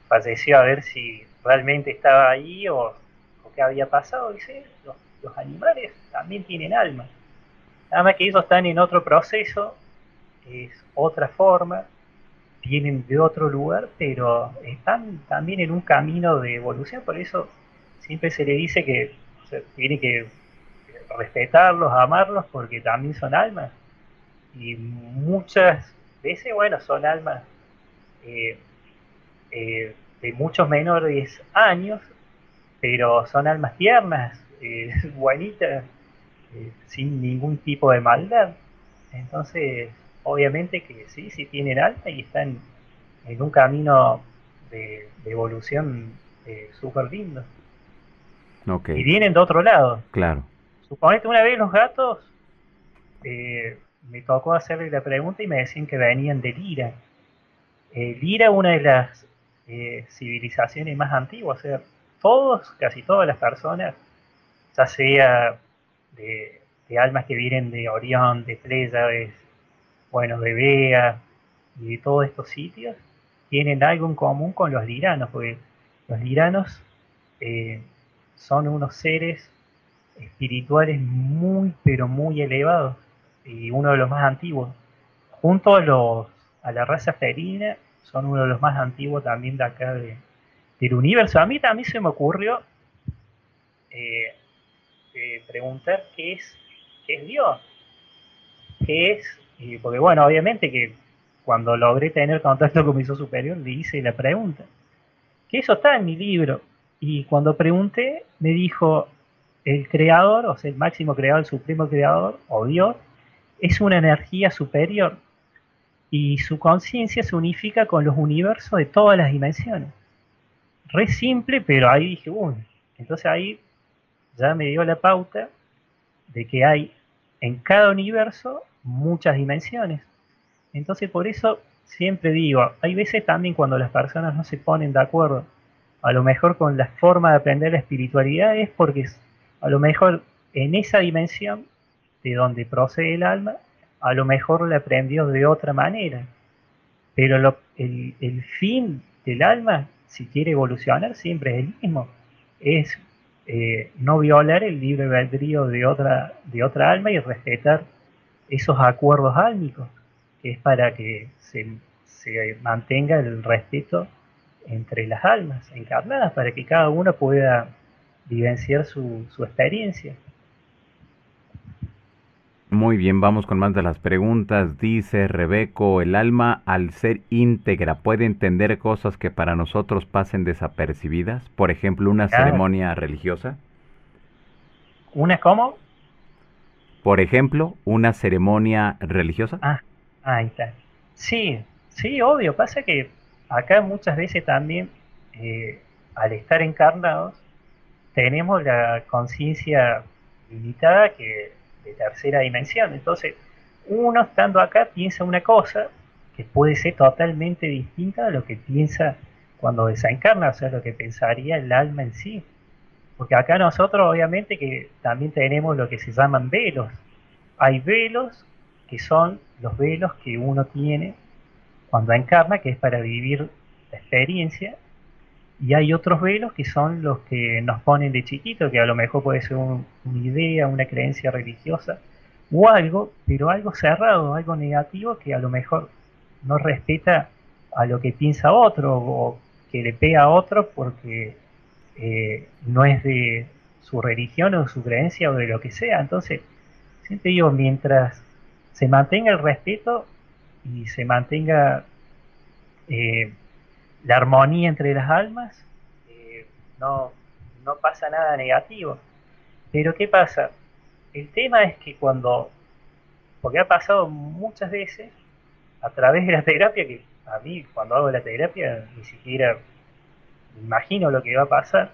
falleció a ver si realmente estaba ahí o, qué había pasado. Dice, los, los animales también tienen alma. Nada más que ellos están en otro proceso, es otra forma, vienen de otro lugar, pero están también en un camino de evolución, por eso siempre se le dice que se tiene que respetarlos, amarlos, porque también son almas. Y muchas veces, bueno, son almas eh, eh, de muchos menores años, pero son almas tiernas, eh, buenitas, sin ningún tipo de maldad. Entonces, obviamente que sí, sí tienen alta y están en un camino de, evolución eh, súper lindo. Y vienen de otro lado. Claro. Suponete una vez los gatos eh, me tocó hacerle la pregunta y me decían que venían de Lira. Eh, Lira, una de las eh, civilizaciones más antiguas, o sea, todos, casi todas las personas, ya sea de, almas que vienen de Orión, de Pléyades, bueno, de Bea y de todos estos sitios, tienen algo en común con los liranos, porque los liranos eh, son unos seres espirituales muy, pero muy elevados y uno de los más antiguos. Junto a, los, a la raza ferina, son uno de los más antiguos también de acá del universo. A mí también se me ocurrió eh, eh, preguntar qué es, qué es Dios. ¿Qué es? Porque bueno, obviamente que cuando logré tener contacto con mi superior le hice la pregunta. Que eso está en mi libro. Y cuando pregunté, me dijo, el creador, o sea, el máximo creador, el supremo creador, o Dios, es una energía superior y su conciencia se unifica con los universos de todas las dimensiones. Re simple, pero ahí dije, uy, entonces ahí ya me dio la pauta de que hay en cada universo muchas dimensiones. Entonces por eso siempre digo, hay veces también cuando las personas no se ponen de acuerdo, a lo mejor con la forma de aprender la espiritualidad es porque a lo mejor en esa dimensión de donde procede el alma, a lo mejor la aprendió de otra manera. Pero el, fin del alma, si quiere evolucionar, siempre es el mismo. Es eh, no violar el libre albedrío de otra, de otra alma y respetar esos acuerdos álmicos, que es para que se, mantenga el respeto entre las almas encarnadas, para que cada una pueda vivenciar su, su experiencia. Muy bien, vamos con más de las preguntas. Dice Rebeco, el alma al ser íntegra puede entender cosas que para nosotros pasen desapercibidas, por ejemplo, una ceremonia religiosa. ¿Una cómo? Por ejemplo, una ceremonia religiosa. Ah, ahí está. Sí, sí, obvio. Pasa que acá muchas veces también, eh, al estar encarnados, tenemos la conciencia limitada que de tercera dimensión. Entonces, uno estando acá piensa una cosa que puede ser totalmente distinta a lo que piensa cuando desencarna, o sea, lo que pensaría el alma en sí. Porque acá nosotros obviamente que también tenemos lo que se llaman velos. Hay velos que son los velos que uno tiene cuando encarna, que es para vivir la experiencia, y hay otros velos que son los que nos ponen de chiquito, que a lo mejor puede ser una idea, una creencia religiosa o algo, pero algo cerrado, algo negativo que a lo mejor no respeta a lo que piensa otro o que le pega a otro porque eh, no es de su religión o su creencia o de lo que sea. Entonces, siempre digo, mientras se mantenga el respeto y se mantenga eh, la armonía entre las almas, eh, no, no pasa nada negativo. Pero ¿qué pasa? El tema es que cuando, porque ha pasado muchas veces a través de la terapia, que a mí cuando hago la terapia ni siquiera imagino lo que va a pasar,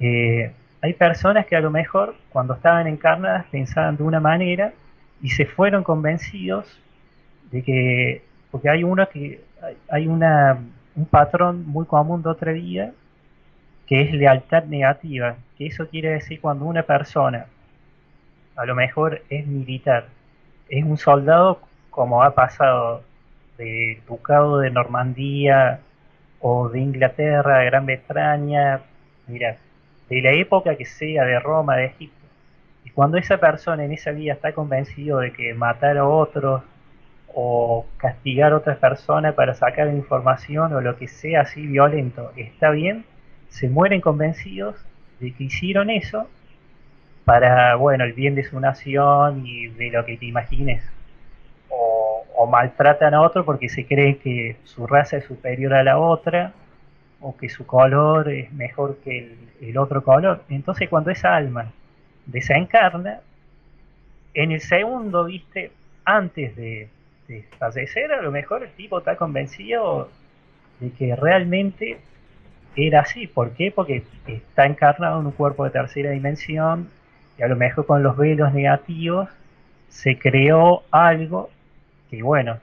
eh, hay personas que a lo mejor cuando estaban encarnadas pensaban de una manera y se fueron convencidos de que, porque hay uno que, hay una un patrón muy común de otra vida, que es lealtad negativa, que eso quiere decir cuando una persona, a lo mejor es militar, es un soldado como ha pasado del Ducado de Normandía o de Inglaterra, de Gran Bretaña, mira, de la época que sea, de Roma, de Egipto. Y cuando esa persona en esa vida está convencido de que matar a otros o castigar a otra persona para sacar información o lo que sea así violento está bien, se mueren convencidos de que hicieron eso para, bueno, el bien de su nación y de lo que te imagines. O, maltratan a otro porque se cree que su raza es superior a la otra o que su color es mejor que el otro color. Entonces cuando esa alma desencarna, en el segundo, viste, antes de, de fallecer, a lo mejor el tipo está convencido de que realmente era así. ¿Por qué? Porque está encarnado en un cuerpo de tercera dimensión y a lo mejor con los velos negativos se creó algo que, bueno,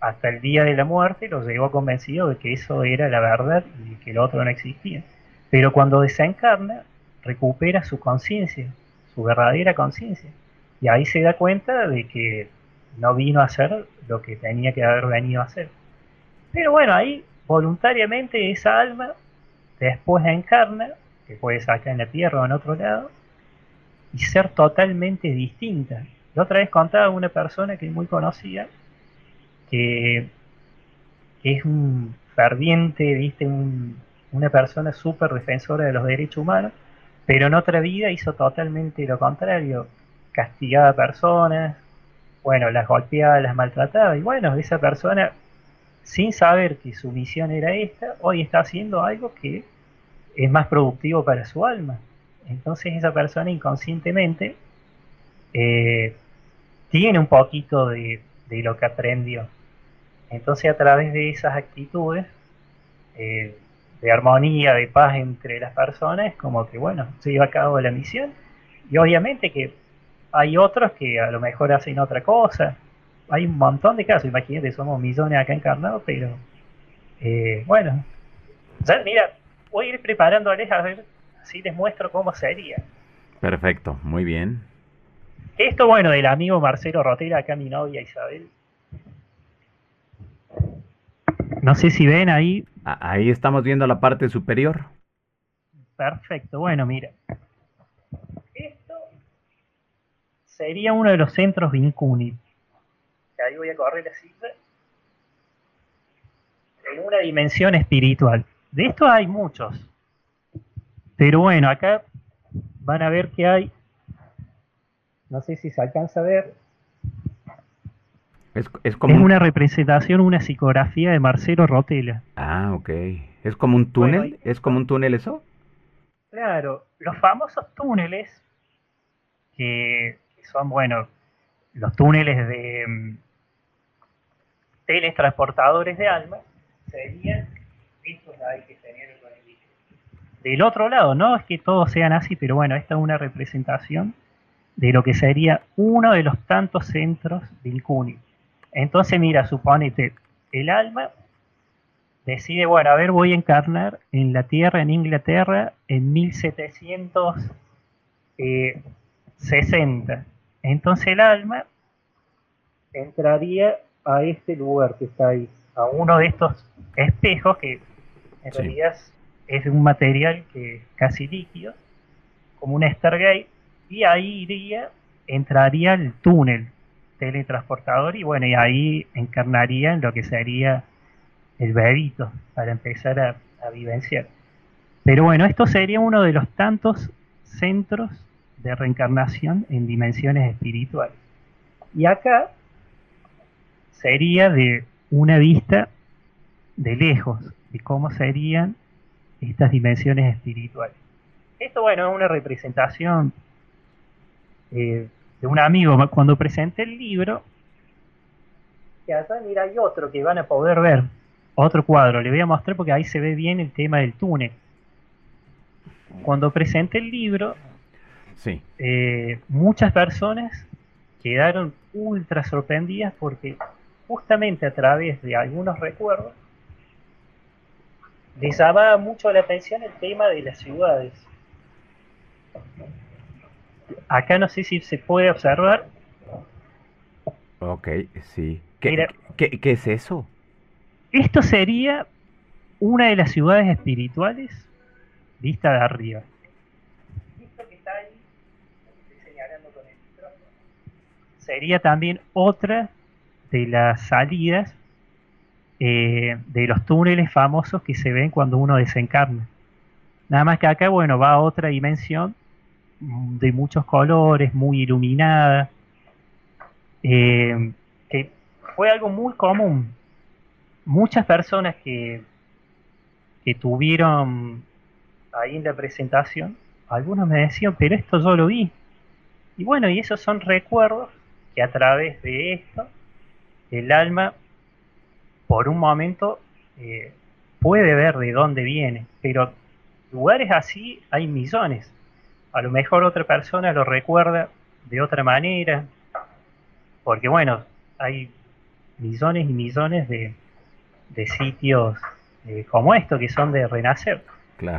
hasta el día de la muerte lo llegó convencido de que eso era la verdad y que lo otro no existía. Pero cuando desencarna, recupera su conciencia, su verdadera conciencia. Y ahí se da cuenta de que no vino a hacer lo que tenía que haber venido a hacer. Pero bueno, ahí voluntariamente esa alma después encarna, que puede sacar en la tierra o en otro lado, y ser totalmente distinta. La otra vez contaba una persona que es muy conocida, que, es un ferviente, viste, una persona súper defensora de los derechos humanos, pero en otra vida hizo totalmente lo contrario, castigaba a personas, bueno, las golpeaba, las maltrataba, y bueno, esa persona, sin saber que su misión era esta, hoy está haciendo algo que es más productivo para su alma. Entonces esa persona inconscientemente eh, tiene un poquito de, lo que aprendió. Entonces a través de esas actitudes eh, de armonía, de paz entre las personas, como que bueno, se lleva a cabo la misión. Y obviamente que hay otros que a lo mejor hacen otra cosa. Hay un montón de casos, imagínate, somos millones acá encarnados, pero eh, bueno. mira, voy a ir preparándoles a ver si les muestro cómo sería. Perfecto, muy bien. Esto, bueno, del amigo Marcelo Rotera, acá mi novia Isabel. No sé si ven ahí. Ahí estamos viendo la parte superior. Perfecto, bueno, mira. Esto sería uno de los centros Vincuni. Ahí voy a correr la cifra. En una dimensión espiritual. De esto hay muchos. Pero bueno, acá van a ver que hay, no sé si se alcanza a ver, es, como una representación, una psicografía de Marcelo Rotela. Ah, ok. ¿Es como un túnel? ¿Es como un túnel eso? Claro, los famosos túneles, que, son, bueno, los túneles de um, teletransportadores de alma, serían estos que tenían del otro lado, no es que todos sean así, pero bueno, esta es una representación de lo que sería uno de los tantos centros del CUNY. Entonces, mira, suponete, el alma decide, bueno, a ver, voy a encarnar en la Tierra, en Inglaterra, en 1760. Entonces el alma entraría a este lugar que está ahí, a uno de estos espejos que en realidad es un material que casi líquido, como un Stargate, y ahí iría, entraría el túnel teletransportador y bueno, y ahí encarnaría en lo que sería el bebito para empezar a, a vivenciar. Pero bueno, esto sería uno de los tantos centros de reencarnación en dimensiones espirituales. Y acá sería de una vista de lejos, de cómo serían estas dimensiones espirituales. Esto, bueno, es una representación eh, de un amigo. Cuando presenté el libro, que acá, mira, hay otro que van a poder ver, otro cuadro, le voy a mostrar porque ahí se ve bien el tema del túnel. Cuando presenté el libro, sí. Eh, muchas personas quedaron ultra sorprendidas porque justamente a través de algunos recuerdos les llamaba mucho la atención el tema de las ciudades. Acá no sé si se puede observar. Ok, sí. ¿Qué, ¿qué, es eso? Esto sería una de las ciudades espirituales vista de arriba. Esto que está ahí, estoy señalando con el micrófono, sería también otra de las salidas eh, de los túneles famosos que se ven cuando uno desencarna. Nada más que acá, bueno, va a otra dimensión mm, de muchos colores, muy iluminada, eh, que fue algo muy común. Muchas personas que, que tuvieron ahí en la presentación, algunos me decían, pero esto yo lo vi. Y bueno, y esos son recuerdos que a través de esto el alma por un momento eh, puede ver de dónde viene, pero lugares así hay millones. A lo mejor otra persona lo recuerda de otra manera. porque bueno, hay millones y millones de, de sitios eh, como esto que son de renacer.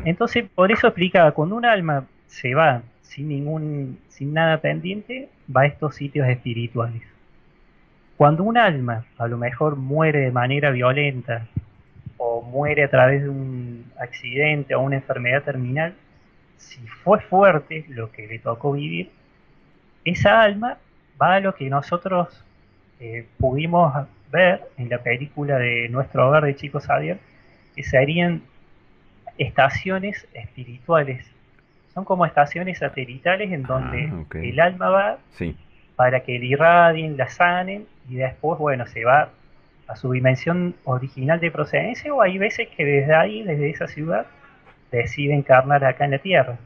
Entonces, por eso explicaba, cuando un alma se va sin ningún, sin nada pendiente, va a estos sitios espirituales. Cuando un alma a lo mejor muere de manera violenta o muere a través de un accidente o una enfermedad terminal, si fue fuerte lo que le tocó vivir, esa alma va a lo que nosotros eh, pudimos ver en la película de Nuestro Hogar de Chicos Javier, que serían estaciones espirituales. Son como estaciones satelitales en donde ah, el alma va para que le irradien, la sanen y después, bueno, se va a su dimensión original de procedencia o hay veces que desde ahí, desde esa ciudad, decide encarnar acá en la tierra.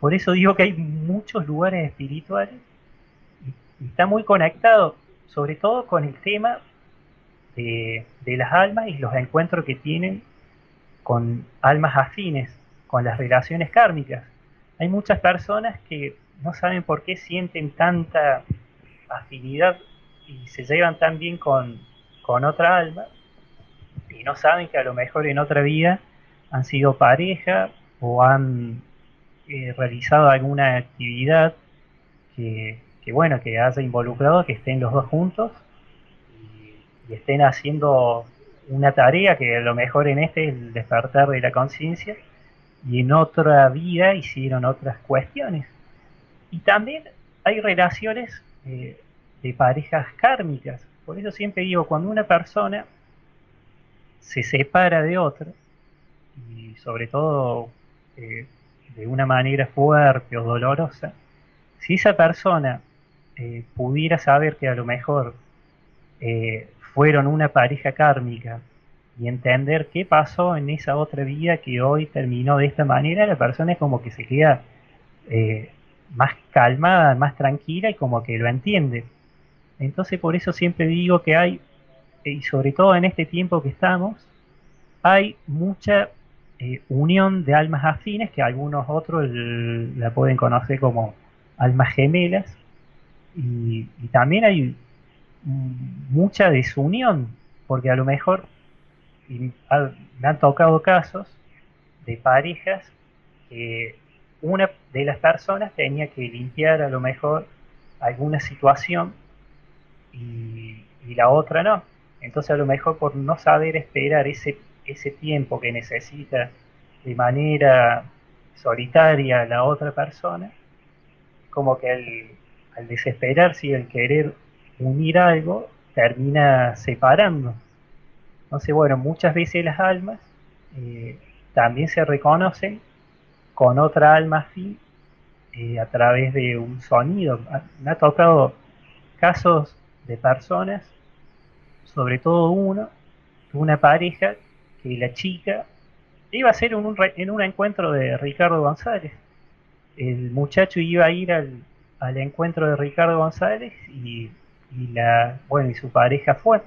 Por eso digo que hay muchos lugares espirituales y está muy conectado, sobre todo con el tema de, las almas y los encuentros que tienen con almas afines, con las relaciones kármicas. Hay muchas personas que no saben por qué sienten tanta afinidad y se llevan tan bien con, con otra alma y no saben que a lo mejor en otra vida han sido pareja o han eh, realizado alguna actividad que, bueno, que haya involucrado que estén los dos juntos y, estén haciendo una tarea que a lo mejor en este es el despertar de la conciencia y en otra vida hicieron otras cuestiones. Y también hay relaciones eh, de parejas kármicas. Por eso siempre digo, cuando una persona se separa de otra, y sobre todo eh, de una manera fuerte o dolorosa, si esa persona eh, pudiera saber que a lo mejor fueron una pareja kármica y entender qué pasó en esa otra vida que hoy terminó de esta manera, la persona es como que se queda más calmada, más tranquila y como que lo entiende. Entonces por eso siempre digo que hay, y sobre todo en este tiempo que estamos, hay mucha eh, unión de almas afines, que algunos otros la pueden conocer como almas gemelas, y, también hay mucha desunión, porque a lo mejor me han tocado casos de parejas que una de las personas tenía que limpiar a lo mejor alguna situación y, y la otra no. Entonces a lo mejor por no saber esperar ese ese tiempo que necesita de manera solitaria la otra persona, como que al, al desesperarse y al querer unir algo, termina separando. Entonces, bueno, muchas veces las almas eh, también se reconocen con otra alma afín eh, a través de un sonido. Me ha tocado casos de personas, sobre todo uno, una pareja que la chica iba a ser en un, en un encuentro de Ricardo González. El muchacho iba a ir al, al encuentro de Ricardo González y, y, la bueno y su pareja fue.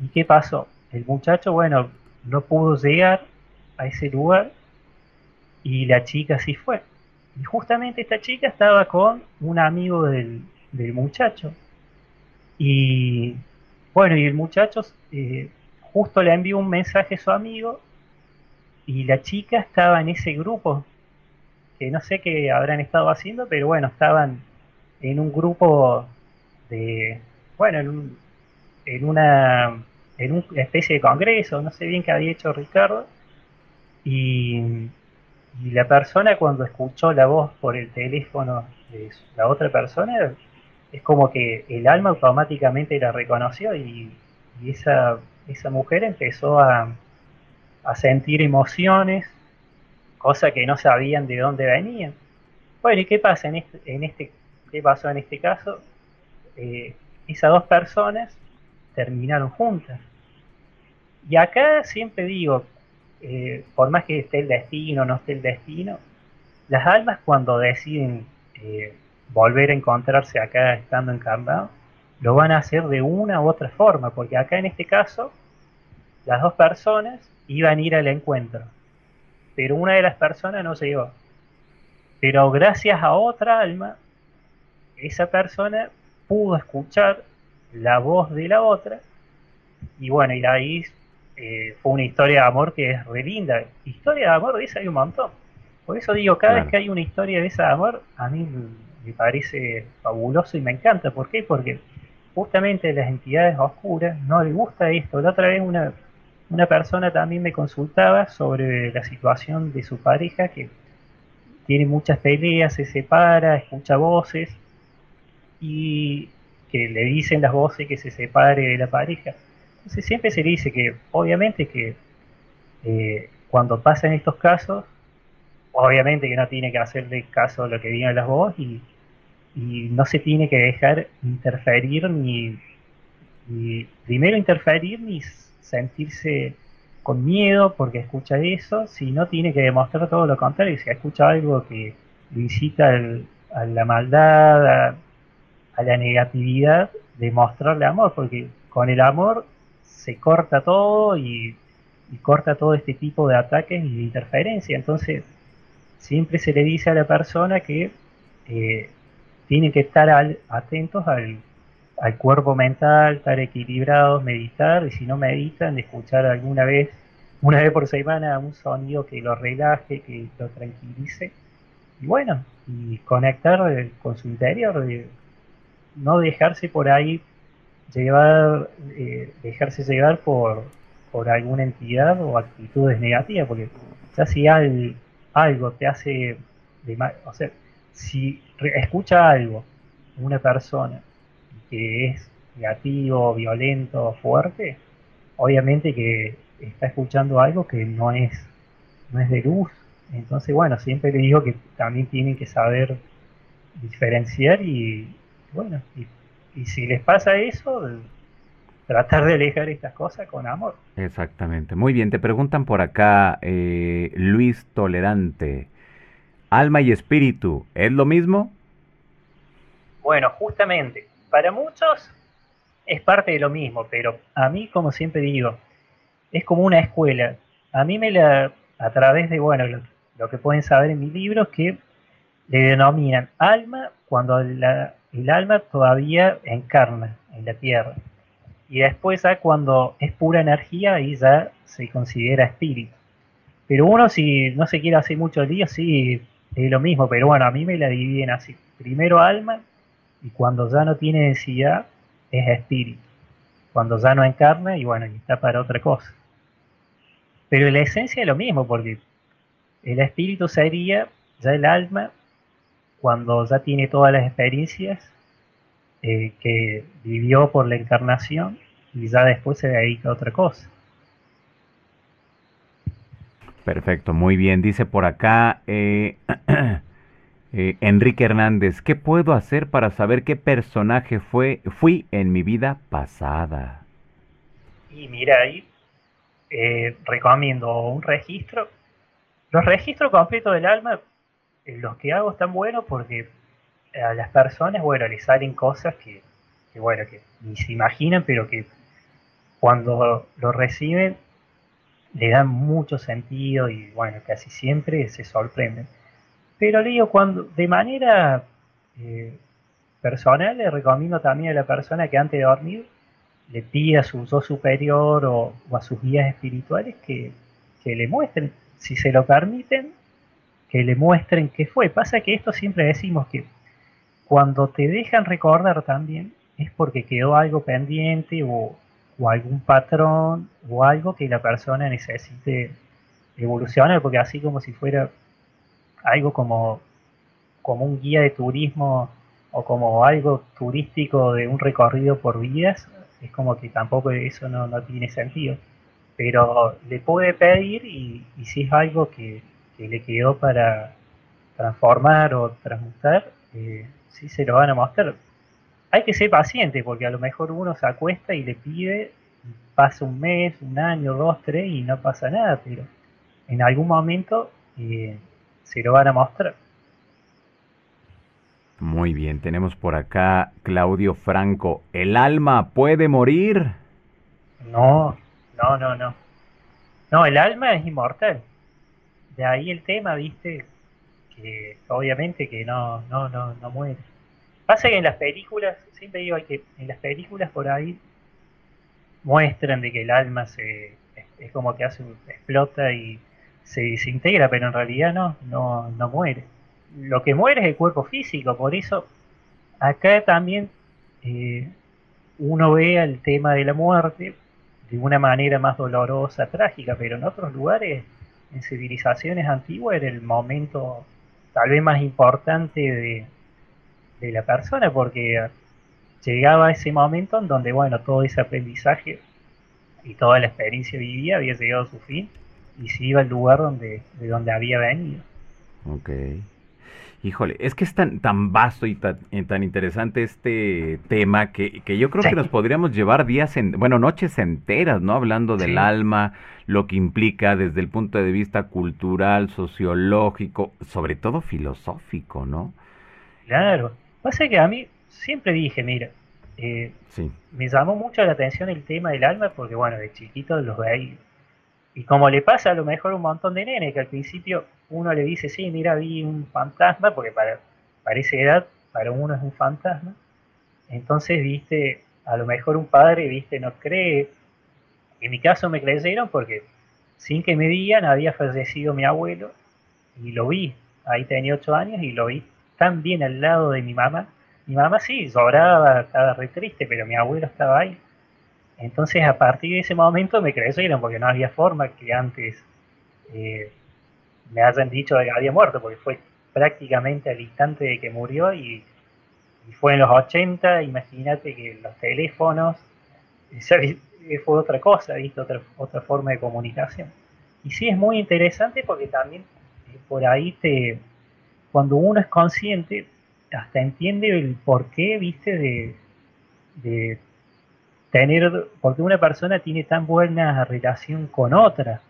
¿Y qué pasó? El muchacho, bueno, no pudo llegar a ese lugar y la chica sí fue. Y justamente esta chica estaba con un amigo del, del muchacho. Y bueno, y el muchacho eh, justo le envió un mensaje a su amigo y la chica estaba en ese grupo, que no sé qué habrán estado haciendo, pero bueno, estaban en un grupo de, bueno, en, en una en una especie de congreso, no sé bien qué había hecho Ricardo, y, y la persona cuando escuchó la voz por el teléfono de la otra persona, es como que el alma automáticamente la reconoció y, esa esa mujer empezó a, sentir emociones, cosas que no sabían de dónde venían. Bueno, ¿y qué pasa en este, en este qué pasó en este caso? Eh, esas dos personas terminaron juntas. Y acá siempre digo, eh, por más que esté el destino o no esté el destino, las almas cuando deciden eh, volver a encontrarse acá estando encarnados, lo van a hacer de una u otra forma, porque acá en este caso las dos personas iban a ir al encuentro, pero una de las personas no se iba. Pero gracias a otra alma, esa persona pudo escuchar la voz de la otra y bueno, y ahí eh, fue una historia de amor que es re linda. Historia de amor de esa hay un montón. Por eso digo, cada vez que hay una historia de esa de amor, a mí me parece fabuloso y me encanta. ¿Por qué? Porque justamente las entidades oscuras no les gusta esto. La otra vez una, una persona también me consultaba sobre la situación de su pareja que tiene muchas peleas, se separa, escucha voces y que le dicen las voces que se separe de la pareja. Entonces siempre se dice que obviamente que eh, cuando pasan estos casos, obviamente que no tiene que hacerle caso a lo que digan las voces y, no se tiene que dejar interferir ni, primero interferir ni sentirse con miedo porque escucha eso, sino tiene que demostrar todo lo contrario. Si escucha algo que incita a la maldad, a la negatividad, demostrarle amor, porque con el amor se corta todo y, corta todo este tipo de ataques y de interferencia. Entonces, siempre se le dice a la persona que eh, tiene que estar atentos al, cuerpo mental, estar equilibrados, meditar, y si no meditan, escuchar alguna vez, una vez por semana, un sonido que lo relaje, que lo tranquilice. Y bueno, y conectar eh, con su interior, no dejarse por ahí llevar, eh, dejarse llevar por, por alguna entidad o actitudes negativas, porque ya si algo te hace, de o sea, si escucha algo, una persona que es negativo, violento, fuerte, obviamente que está escuchando algo que no es, no es de luz. Entonces, bueno, siempre le digo que también tienen que saber diferenciar y, bueno, y, si les pasa eso, tratar de alejar estas cosas con amor. Exactamente. Muy bien, te preguntan por acá, eh, Luis Tolerante, alma y espíritu, ¿es lo mismo? Bueno, justamente, para muchos es parte de lo mismo, pero a mí, como siempre digo, es como una escuela. A mí me la, a través de, bueno, lo, lo que pueden saber en mi libro, que le denominan alma cuando la, el alma todavía encarna en la tierra. Y después ya cuando es pura energía, ahí ya se considera espíritu. Pero uno si no se quiere hacer mucho lío, sí, es lo mismo, pero bueno, a mí me la dividen así. Primero alma y cuando ya no tiene densidad es espíritu. Cuando ya no encarna y bueno, y está para otra cosa. Pero la esencia es lo mismo, porque el espíritu sería ya el alma cuando ya tiene todas las experiencias eh, que vivió por la encarnación y ya después se dedica a otra cosa. Perfecto, muy bien. Dice por acá eh, eh, Enrique Hernández, ¿qué puedo hacer para saber qué personaje fue, fui en mi vida pasada? Y mira, ahí recomiendo un registro. Los registros completos del alma los que hago están buenos porque a las personas, bueno, les salen cosas que, bueno, que ni se imaginan, pero que cuando lo reciben le dan mucho sentido y, bueno, casi siempre se sorprenden. Pero digo, cuando de manera eh, personal le recomiendo también a la persona que antes de dormir le pida a su yo superior o, a sus guías espirituales que, que le muestren, si se lo permiten, que le muestren qué fue. Pasa que esto siempre decimos que cuando te dejan recordar también es porque quedó algo pendiente o, algún patrón o algo que la persona necesite evolucionar, porque así como si fuera algo como, como un guía de turismo o como algo turístico de un recorrido por vías, es como que tampoco eso no, tiene sentido. Pero le puede pedir y si es algo que, que le quedó para transformar o transmutar, eh, sí se lo van a mostrar. Hay que ser paciente porque a lo mejor uno se acuesta y le pide, pasa un mes, un año, dos, tres y no pasa nada, pero en algún momento eh, se lo van a mostrar. Muy bien, tenemos por acá Claudio Franco. ¿El alma puede morir? No, no, no, no. No, el alma es inmortal de ahí el tema, viste, que obviamente que no, no, no, no muere. Pasa que en las películas, siempre digo que en las películas por ahí muestran de que el alma se es, como que hace explota y se desintegra, pero en realidad no, no, no muere. Lo que muere es el cuerpo físico, por eso acá también eh, uno ve el tema de la muerte de una manera más dolorosa, trágica, pero en otros lugares, en civilizaciones antiguas, era el momento tal vez más importante de, de la persona, porque llegaba ese momento en donde, bueno, todo ese aprendizaje y toda la experiencia vivida había llegado a su fin y se iba al lugar donde, de donde había venido. Ok. Híjole, es que es tan, tan vasto y tan, tan interesante este tema que, que yo creo que nos podríamos llevar días, en, bueno, noches enteras, ¿no? Hablando del alma, lo que implica desde el punto de vista cultural, sociológico, sobre todo filosófico, ¿no? Claro. Pasa que a mí siempre dije, mira, eh, sí. me llamó mucho la atención el tema del alma porque, bueno, de chiquito los veía y como le pasa a lo mejor un montón de nenes, que al principio uno le dice, sí, mira, vi un fantasma, porque para, para esa edad, para uno es un fantasma. Entonces, viste, a lo mejor un padre, viste, no cree. En mi caso me creyeron porque sin que me digan había fallecido mi abuelo y lo vi. Ahí tenía ocho años y lo vi tan bien al lado de mi mamá. Mi mamá sí, lloraba, estaba re triste, pero mi abuelo estaba ahí. Entonces a partir de ese momento me creyeron porque no había forma que antes eh, me hayan dicho que había muerto, porque fue prácticamente al instante de que murió y, fue en los 80, imagínate que los teléfonos, fue otra cosa, ¿viste? Otra, otra forma de comunicación. Y sí es muy interesante porque también eh, por ahí te, cuando uno es consciente, hasta entiende el porqué, viste, de tener, porque una persona tiene tan buena relación con otra,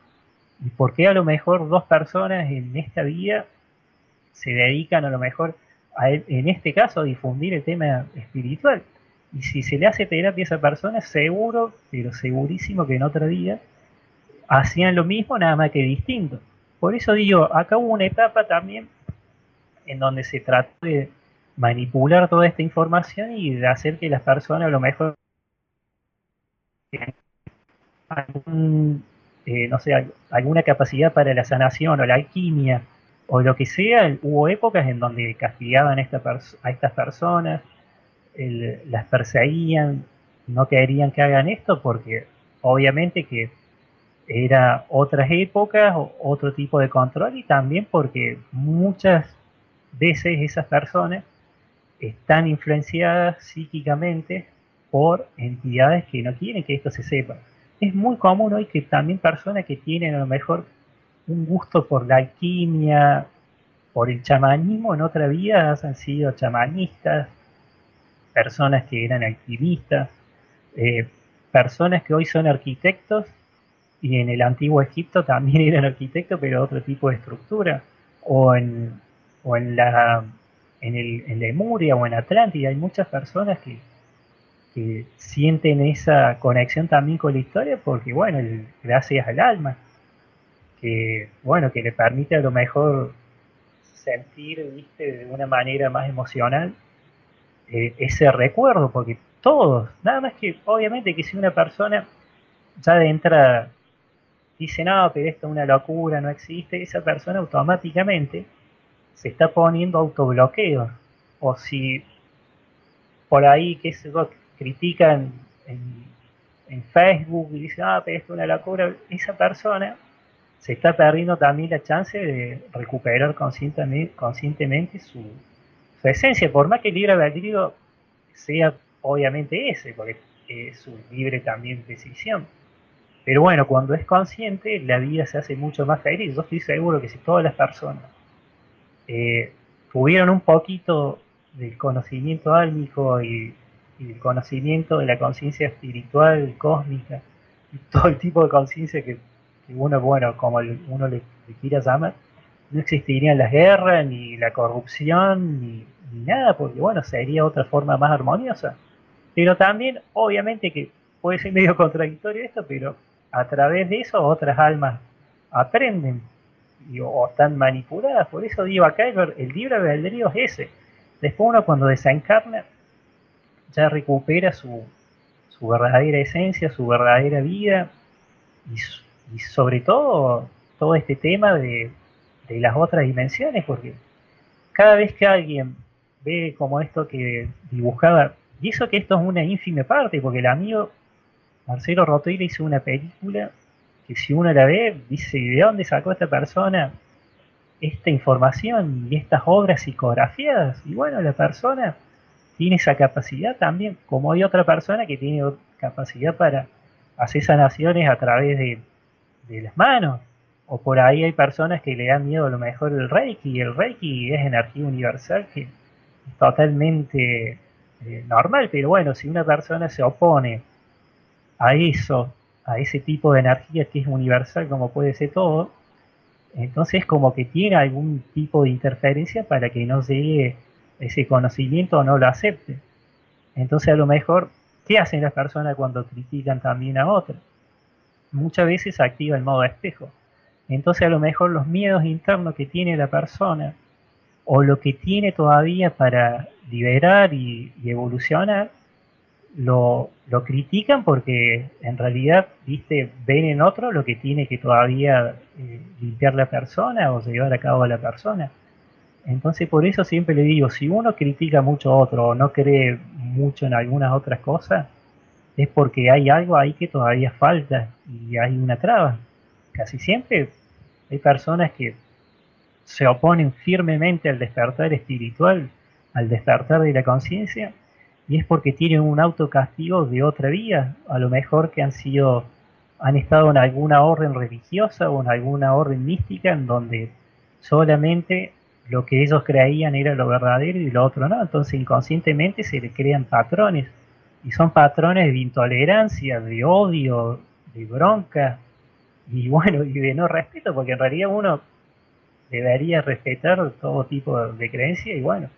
y por qué a lo mejor dos personas en esta vida se dedican a lo mejor, a, en este caso, a difundir el tema espiritual. Y si se le hace terapia a esa persona, seguro, pero segurísimo que en otra vida hacían lo mismo, nada más que distinto. Por eso digo, acá hubo una etapa también en donde se trató de manipular toda esta información y de hacer que las personas a lo mejor eh, no sé, alguna capacidad para la sanación o la alquimia o lo que sea, hubo épocas en donde castigaban a, estas personas, las perseguían, no querían que hagan esto porque obviamente que era otras épocas, otro tipo de control y también porque muchas veces esas personas están influenciadas psíquicamente por entidades que no quieren que esto se sepa. Es muy común hoy que también personas que tienen a lo mejor un gusto por la alquimia, por el chamanismo, en otra vida han sido chamanistas, personas que eran alquimistas, eh, personas que hoy son arquitectos y en el antiguo Egipto también eran arquitectos, pero otro tipo de estructura, o en, o en la en, el, en Lemuria o en Atlántida hay muchas personas que que sienten esa conexión también con la historia porque, bueno, gracias al alma, que, bueno, que le permite a lo mejor sentir, viste, de una manera más emocional eh, ese recuerdo, porque todos, nada más que, obviamente que si una persona ya de entrada dice, no, pero esto es una locura, no existe, esa persona automáticamente se está poniendo autobloqueo. O si por ahí, qué sé yo, critican en, Facebook y dicen, ah, pero esto es una locura, esa persona se está perdiendo también la chance de recuperar conscientemente, conscientemente su, esencia, por más que el libre albedrío sea obviamente ese, porque es su libre también decisión. Pero bueno, cuando es consciente, la vida se hace mucho más feliz. Yo estoy seguro que si todas las personas eh, tuvieran un poquito del conocimiento álmico y el conocimiento de la conciencia espiritual, cósmica, y todo el tipo de conciencia que, uno, bueno, como uno le, quiera llamar, no existirían las guerras, ni la corrupción, ni, nada, porque bueno, sería otra forma más armoniosa. Pero también, obviamente que puede ser medio contradictorio esto, pero a través de eso otras almas aprenden y, o están manipuladas. Por eso digo acá, el, el libre albedrío es ese Después uno cuando desencarna ya recupera su, su verdadera esencia, su verdadera vida y, sobre todo todo este tema de, de las otras dimensiones, porque cada vez que alguien ve como esto que dibujaba, y eso que esto es una ínfime parte, porque el amigo Marcelo Rotoira hizo una película que si uno la ve, dice, ¿de dónde sacó esta persona esta información y estas obras psicografiadas? Y bueno, la persona tiene esa capacidad también, como hay otra persona que tiene capacidad para hacer sanaciones a través de, las manos. O por ahí hay personas que le dan miedo a lo mejor el Reiki, y el Reiki es energía universal que es totalmente eh, normal, pero bueno, si una persona se opone a eso, a ese tipo de energía que es universal como puede ser todo, entonces como que tiene algún tipo de interferencia para que no llegue ese conocimiento no lo acepte. Entonces a lo mejor, ¿qué hacen las personas cuando critican también a otros? Muchas veces activa el modo espejo. Entonces a lo mejor los miedos internos que tiene la persona o lo que tiene todavía para liberar y, evolucionar, lo, critican porque en realidad, viste, ven en otro lo que tiene que todavía eh, limpiar la persona o llevar a cabo a la persona. Entonces por eso siempre le digo, si uno critica mucho a otro o no cree mucho en algunas otras cosas, es porque hay algo ahí que todavía falta y hay una traba. Casi siempre hay personas que se oponen firmemente al despertar espiritual, al despertar de la conciencia, y es porque tienen un autocastigo de otra vida, a lo mejor que han sido, han estado en alguna orden religiosa o en alguna orden mística en donde solamente lo que ellos creían era lo verdadero y lo otro no, entonces inconscientemente se le crean patrones, y son patrones de intolerancia, de odio, de bronca, y bueno, y de no respeto, porque en realidad uno debería respetar todo tipo de creencia y bueno,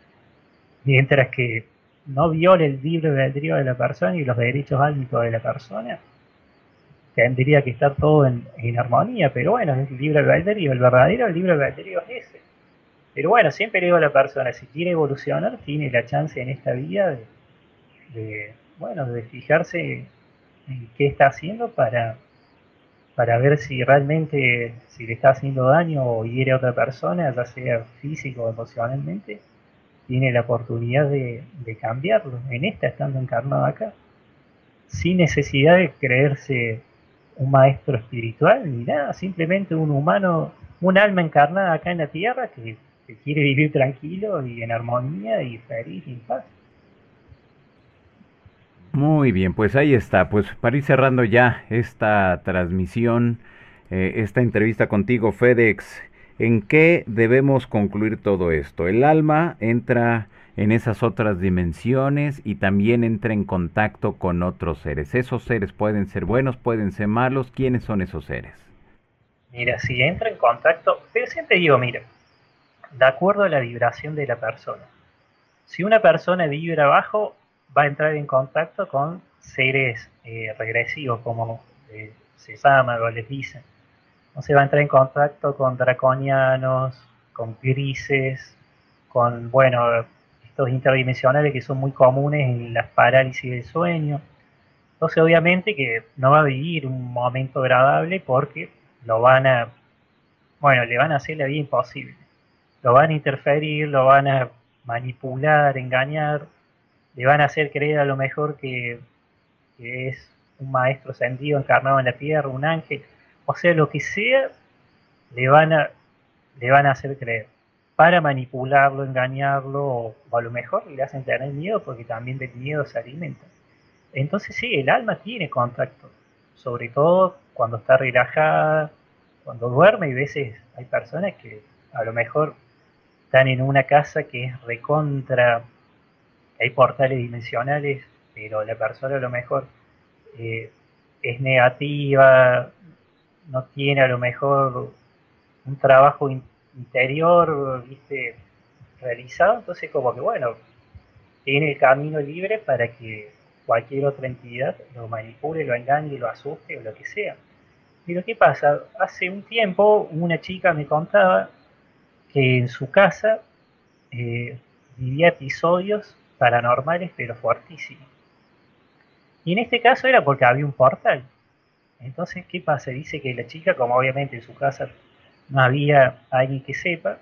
mientras que no viole el libre albedrío de la persona y los derechos álmicos de la persona, tendría que estar todo en, armonía, pero bueno, es el libre albedrío, el verdadero libre albedrío es. Pero bueno, siempre digo a la persona, si quiere evolucionar, tiene la chance en esta vida de, de bueno, de fijarse en qué está haciendo para para ver si realmente si le está haciendo daño o hiere a otra persona, ya sea físico o emocionalmente, tiene la oportunidad de, cambiarlo, en esta estando encarnado acá, sin necesidad de creerse un maestro espiritual ni nada, simplemente un humano, un alma encarnada acá en la tierra que, que quiere vivir tranquilo y en armonía y feliz y en paz. Muy bien, pues ahí está. Pues para ir cerrando ya esta transmisión, eh, esta entrevista contigo, FedEx, ¿en qué debemos concluir todo esto? El alma entra en esas otras dimensiones y también entra en contacto con otros seres. Esos seres pueden ser buenos, pueden ser malos. ¿Quiénes son esos seres? Mira, si entra en contacto, siempre digo, mira, de acuerdo a la vibración de la persona. Si una persona vibra bajo, va a entrar en contacto con seres eh, regresivos, como se llama o les dicen. se va a entrar en contacto con draconianos, con grises, con, bueno, estos interdimensionales que son muy comunes en las parálisis del sueño. Entonces, obviamente que no va a vivir un momento agradable porque lo van a, bueno, le van a hacer la vida imposible. Lo van a interferir, lo van a manipular, engañar, le van a hacer creer a lo mejor que, es un maestro sentido encarnado en la tierra, un ángel, o sea, lo que sea, le van a, le van a hacer creer para manipularlo, engañarlo, o, a lo mejor le hacen tener miedo porque también del miedo se alimenta. Entonces sí, el alma tiene contacto, sobre todo cuando está relajada, cuando duerme, y veces hay personas que a lo mejor están en una casa que es recontra hay portales dimensionales, pero la persona a lo mejor eh, es negativa, no tiene a lo mejor un trabajo interior, viste, realizado, entonces como que bueno, tiene el camino libre para que cualquier otra entidad lo manipule, lo engañe, lo asuste o lo que sea. Pero ¿qué pasa? Hace un tiempo una chica me contaba que en su casa eh, vivía episodios paranormales pero fuertísimos. Y en este caso era porque había un portal. Entonces, ¿qué pasa? Dice que la chica, como obviamente en su casa no había alguien que sepa,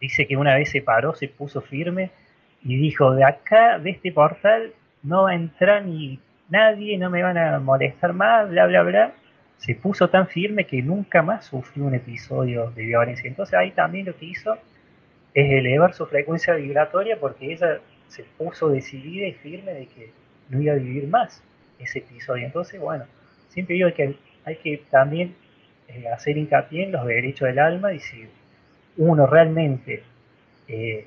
dice que una vez se paró, se puso firme y dijo, de acá, de este portal, no va a entrar ni nadie, no me van a molestar más, bla, bla, bla. Se puso tan firme que nunca más sufrió un episodio de violencia. Entonces ahí también lo que hizo es elevar su frecuencia vibratoria porque ella se puso decidida y firme de que no iba a vivir más ese episodio. Entonces, bueno, siempre digo que hay que también eh, hacer hincapié en los derechos del alma y si uno realmente eh,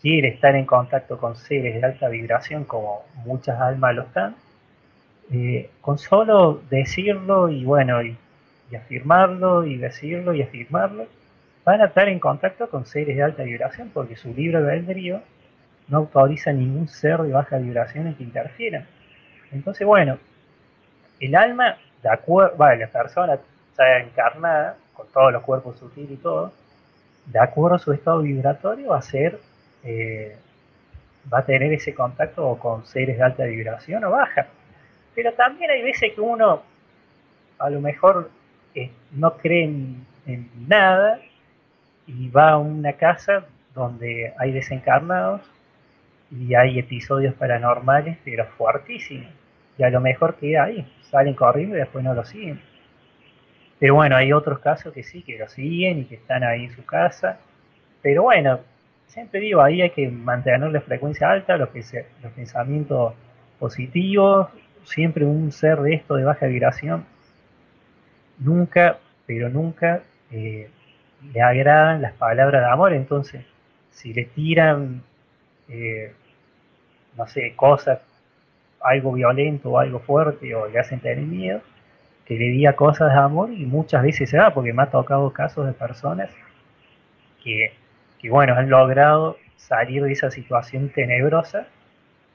quiere estar en contacto con seres de alta vibración, como muchas almas lo están, eh, con solo decirlo y bueno, y, afirmarlo y decirlo y afirmarlo, van a estar en contacto con seres de alta vibración porque su libro de albedrío no autoriza ningún ser de baja vibración en que interfiera. Entonces, bueno, el alma, de acuerdo, vale, la persona está encarnada, con todos los cuerpos sutiles y todo, de acuerdo a su estado vibratorio, va a ser, eh, va a tener ese contacto con seres de alta vibración o baja. Pero también hay veces que uno a lo mejor eh, no cree en, nada y va a una casa donde hay desencarnados y hay episodios paranormales, pero fuertísimos. Y a lo mejor queda ahí, salen corriendo y después no lo siguen. Pero bueno, hay otros casos que sí, que lo siguen y que están ahí en su casa. Pero bueno, siempre digo, ahí hay que mantener la frecuencia alta, los pensamientos positivos, siempre un ser de esto de baja vibración, nunca, pero nunca eh, le agradan las palabras de amor. Entonces, si le tiran eh, no sé, cosas, algo violento o algo fuerte o le hacen tener miedo, que le diga cosas de amor y muchas veces se da, porque me ha tocado casos de personas que, que bueno, han logrado salir de esa situación tenebrosa,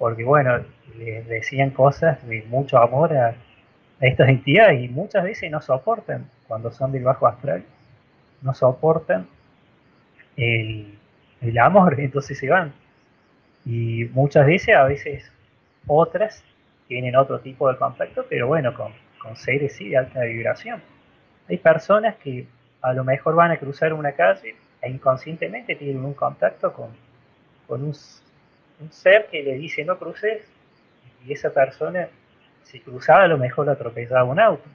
porque bueno, les decían cosas de mucho amor a, estas entidades y muchas veces no soportan, cuando son del bajo astral, no soportan el, el amor, entonces se van. Y muchas veces, a veces otras, tienen otro tipo de contacto, pero bueno, con, con seres sí de alta vibración. Hay personas que a lo mejor van a cruzar una calle e inconscientemente tienen un contacto con, con un, ser que le dice no cruces y esa persona si cruzaba a lo mejor lo atropellaba un auto.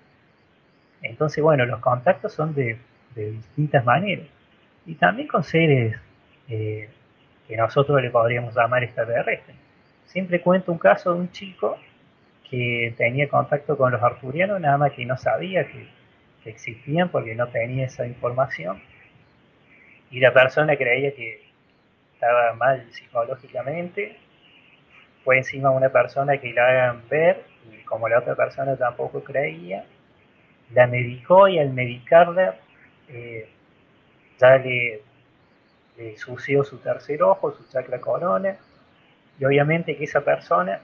Entonces, bueno, los contactos son de, de distintas maneras. Y también con seres eh, que nosotros le podríamos llamar extraterrestre. Siempre cuento un caso de un chico que tenía contacto con los arturianos, nada más que no sabía que, existían porque no tenía esa información. Y la persona creía que estaba mal psicológicamente. Fue encima una persona que la hagan ver, y como la otra persona tampoco creía, la medicó y al medicarla eh, ya le le sució su tercer ojo, su chakra corona, y obviamente que esa persona,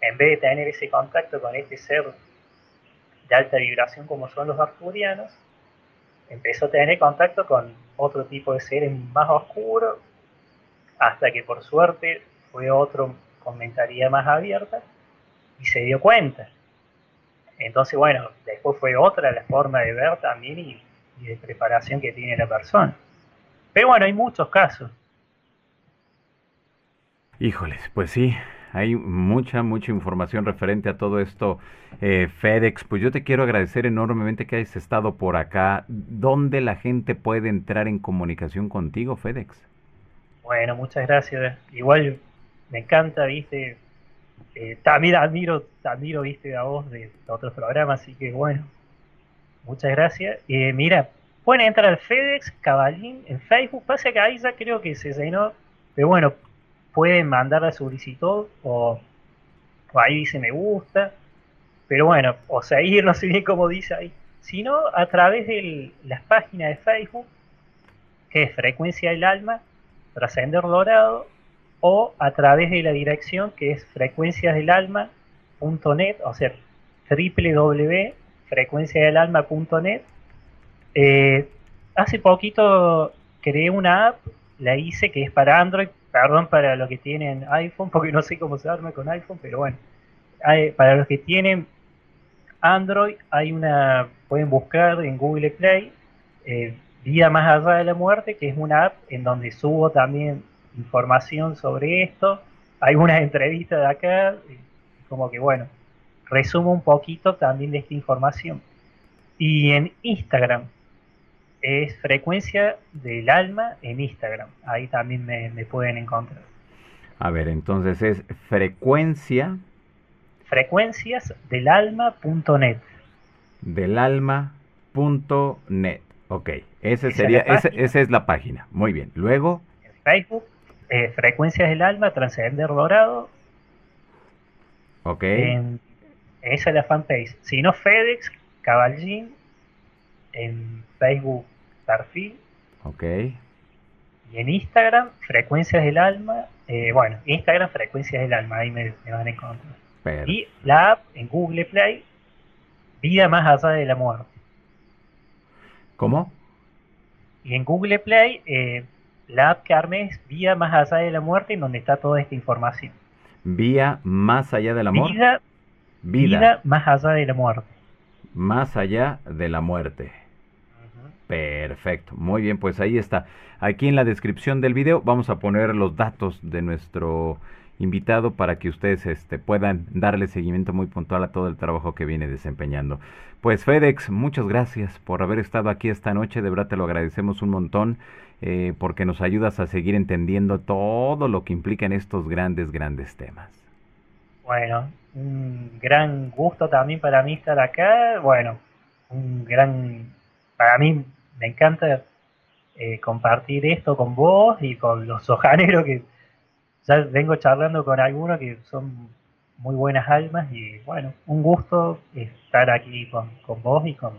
en vez de tener ese contacto con este ser de alta vibración como son los arturianos, empezó a tener contacto con otro tipo de seres más oscuros, hasta que por suerte fue otro con más abierta y se dio cuenta. Entonces, bueno, después fue otra la forma de ver también y de preparación que tiene la persona. Pero bueno, hay muchos casos. Híjoles, pues sí, hay mucha, mucha información referente a todo esto. Eh, FedEx, pues yo te quiero agradecer enormemente que hayas estado por acá. ¿Dónde la gente puede entrar en comunicación contigo, FedEx? Bueno, muchas gracias. Igual me encanta, viste. Eh, también admiro, admiro, viste, a vos de otros programas, así que bueno, muchas gracias. Eh, mira, Pueden entrar al FedEx Cabalín en Facebook. Pasa que ahí ya creo que se llenó. Pero bueno, pueden mandar la solicitud o, ahí dice me gusta. Pero bueno, o seguir, no sé bien cómo dice ahí. Sino a través de las páginas de Facebook, que es Frecuencia del Alma, Trascender Dorado, o a través de la dirección que es frecuenciasdelalma.net, o sea, www.frecuenciadelalma.net eh, hace poquito creé una app, la hice que es para Android, perdón para los que tienen iPhone, porque no sé cómo se arma con iPhone, pero bueno, para los que tienen Android hay una, pueden buscar en Google Play eh, Vida más allá de la muerte, que es una app en donde subo también información sobre esto. Hay unas entrevistas de acá, como que bueno, resumo un poquito también de esta información. Y en Instagram, es frecuencia del alma en Instagram. Ahí también me, me pueden encontrar. A ver, entonces es frecuencia frecuenciasdelalma.net. Delalma.net. Ok, ese sería, esa, es la página. Muy bien. Luego. En Facebook, eh, Frecuencias del Alma, Transcender Dorado. Ok. esa es la fanpage. Si no, FedEx, Caballín, en Facebook, perfil. Ok. Y en Instagram, Frecuencias del Alma. Eh, bueno, Instagram, Frecuencias del Alma, ahí me van a encontrar. Y la app en Google Play, Vida más allá de la muerte. ¿Cómo? Y en Google Play, eh, la app que armé es Vida más allá de la muerte, en donde está toda esta información. Vía más allá de la muerte. Vida, vida, más allá de la muerte. Más allá de la muerte. Perfecto, muy bien, pues ahí está. Aquí en la descripción del video vamos a poner los datos de nuestro invitado para que ustedes este, puedan darle seguimiento muy puntual a todo el trabajo que viene desempeñando. Pues FedEx, muchas gracias por haber estado aquí esta noche, de verdad te lo agradecemos un montón eh, porque nos ayudas a seguir entendiendo todo lo que implican estos grandes, grandes temas. Bueno, un gran gusto también para mí estar acá, bueno, un gran, para mí me encanta eh, compartir esto con vos y con los sojaneros que ya vengo charlando con algunos que son muy buenas almas y bueno, un gusto estar aquí con, vos y con,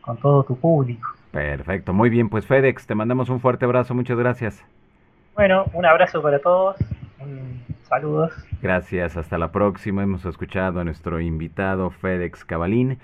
con todo tu público. Perfecto, muy bien, pues FedEx, te mandamos un fuerte abrazo, muchas gracias. Bueno, un abrazo para todos, saludos. Gracias, hasta la próxima. Hemos escuchado a nuestro invitado FedEx Cabalín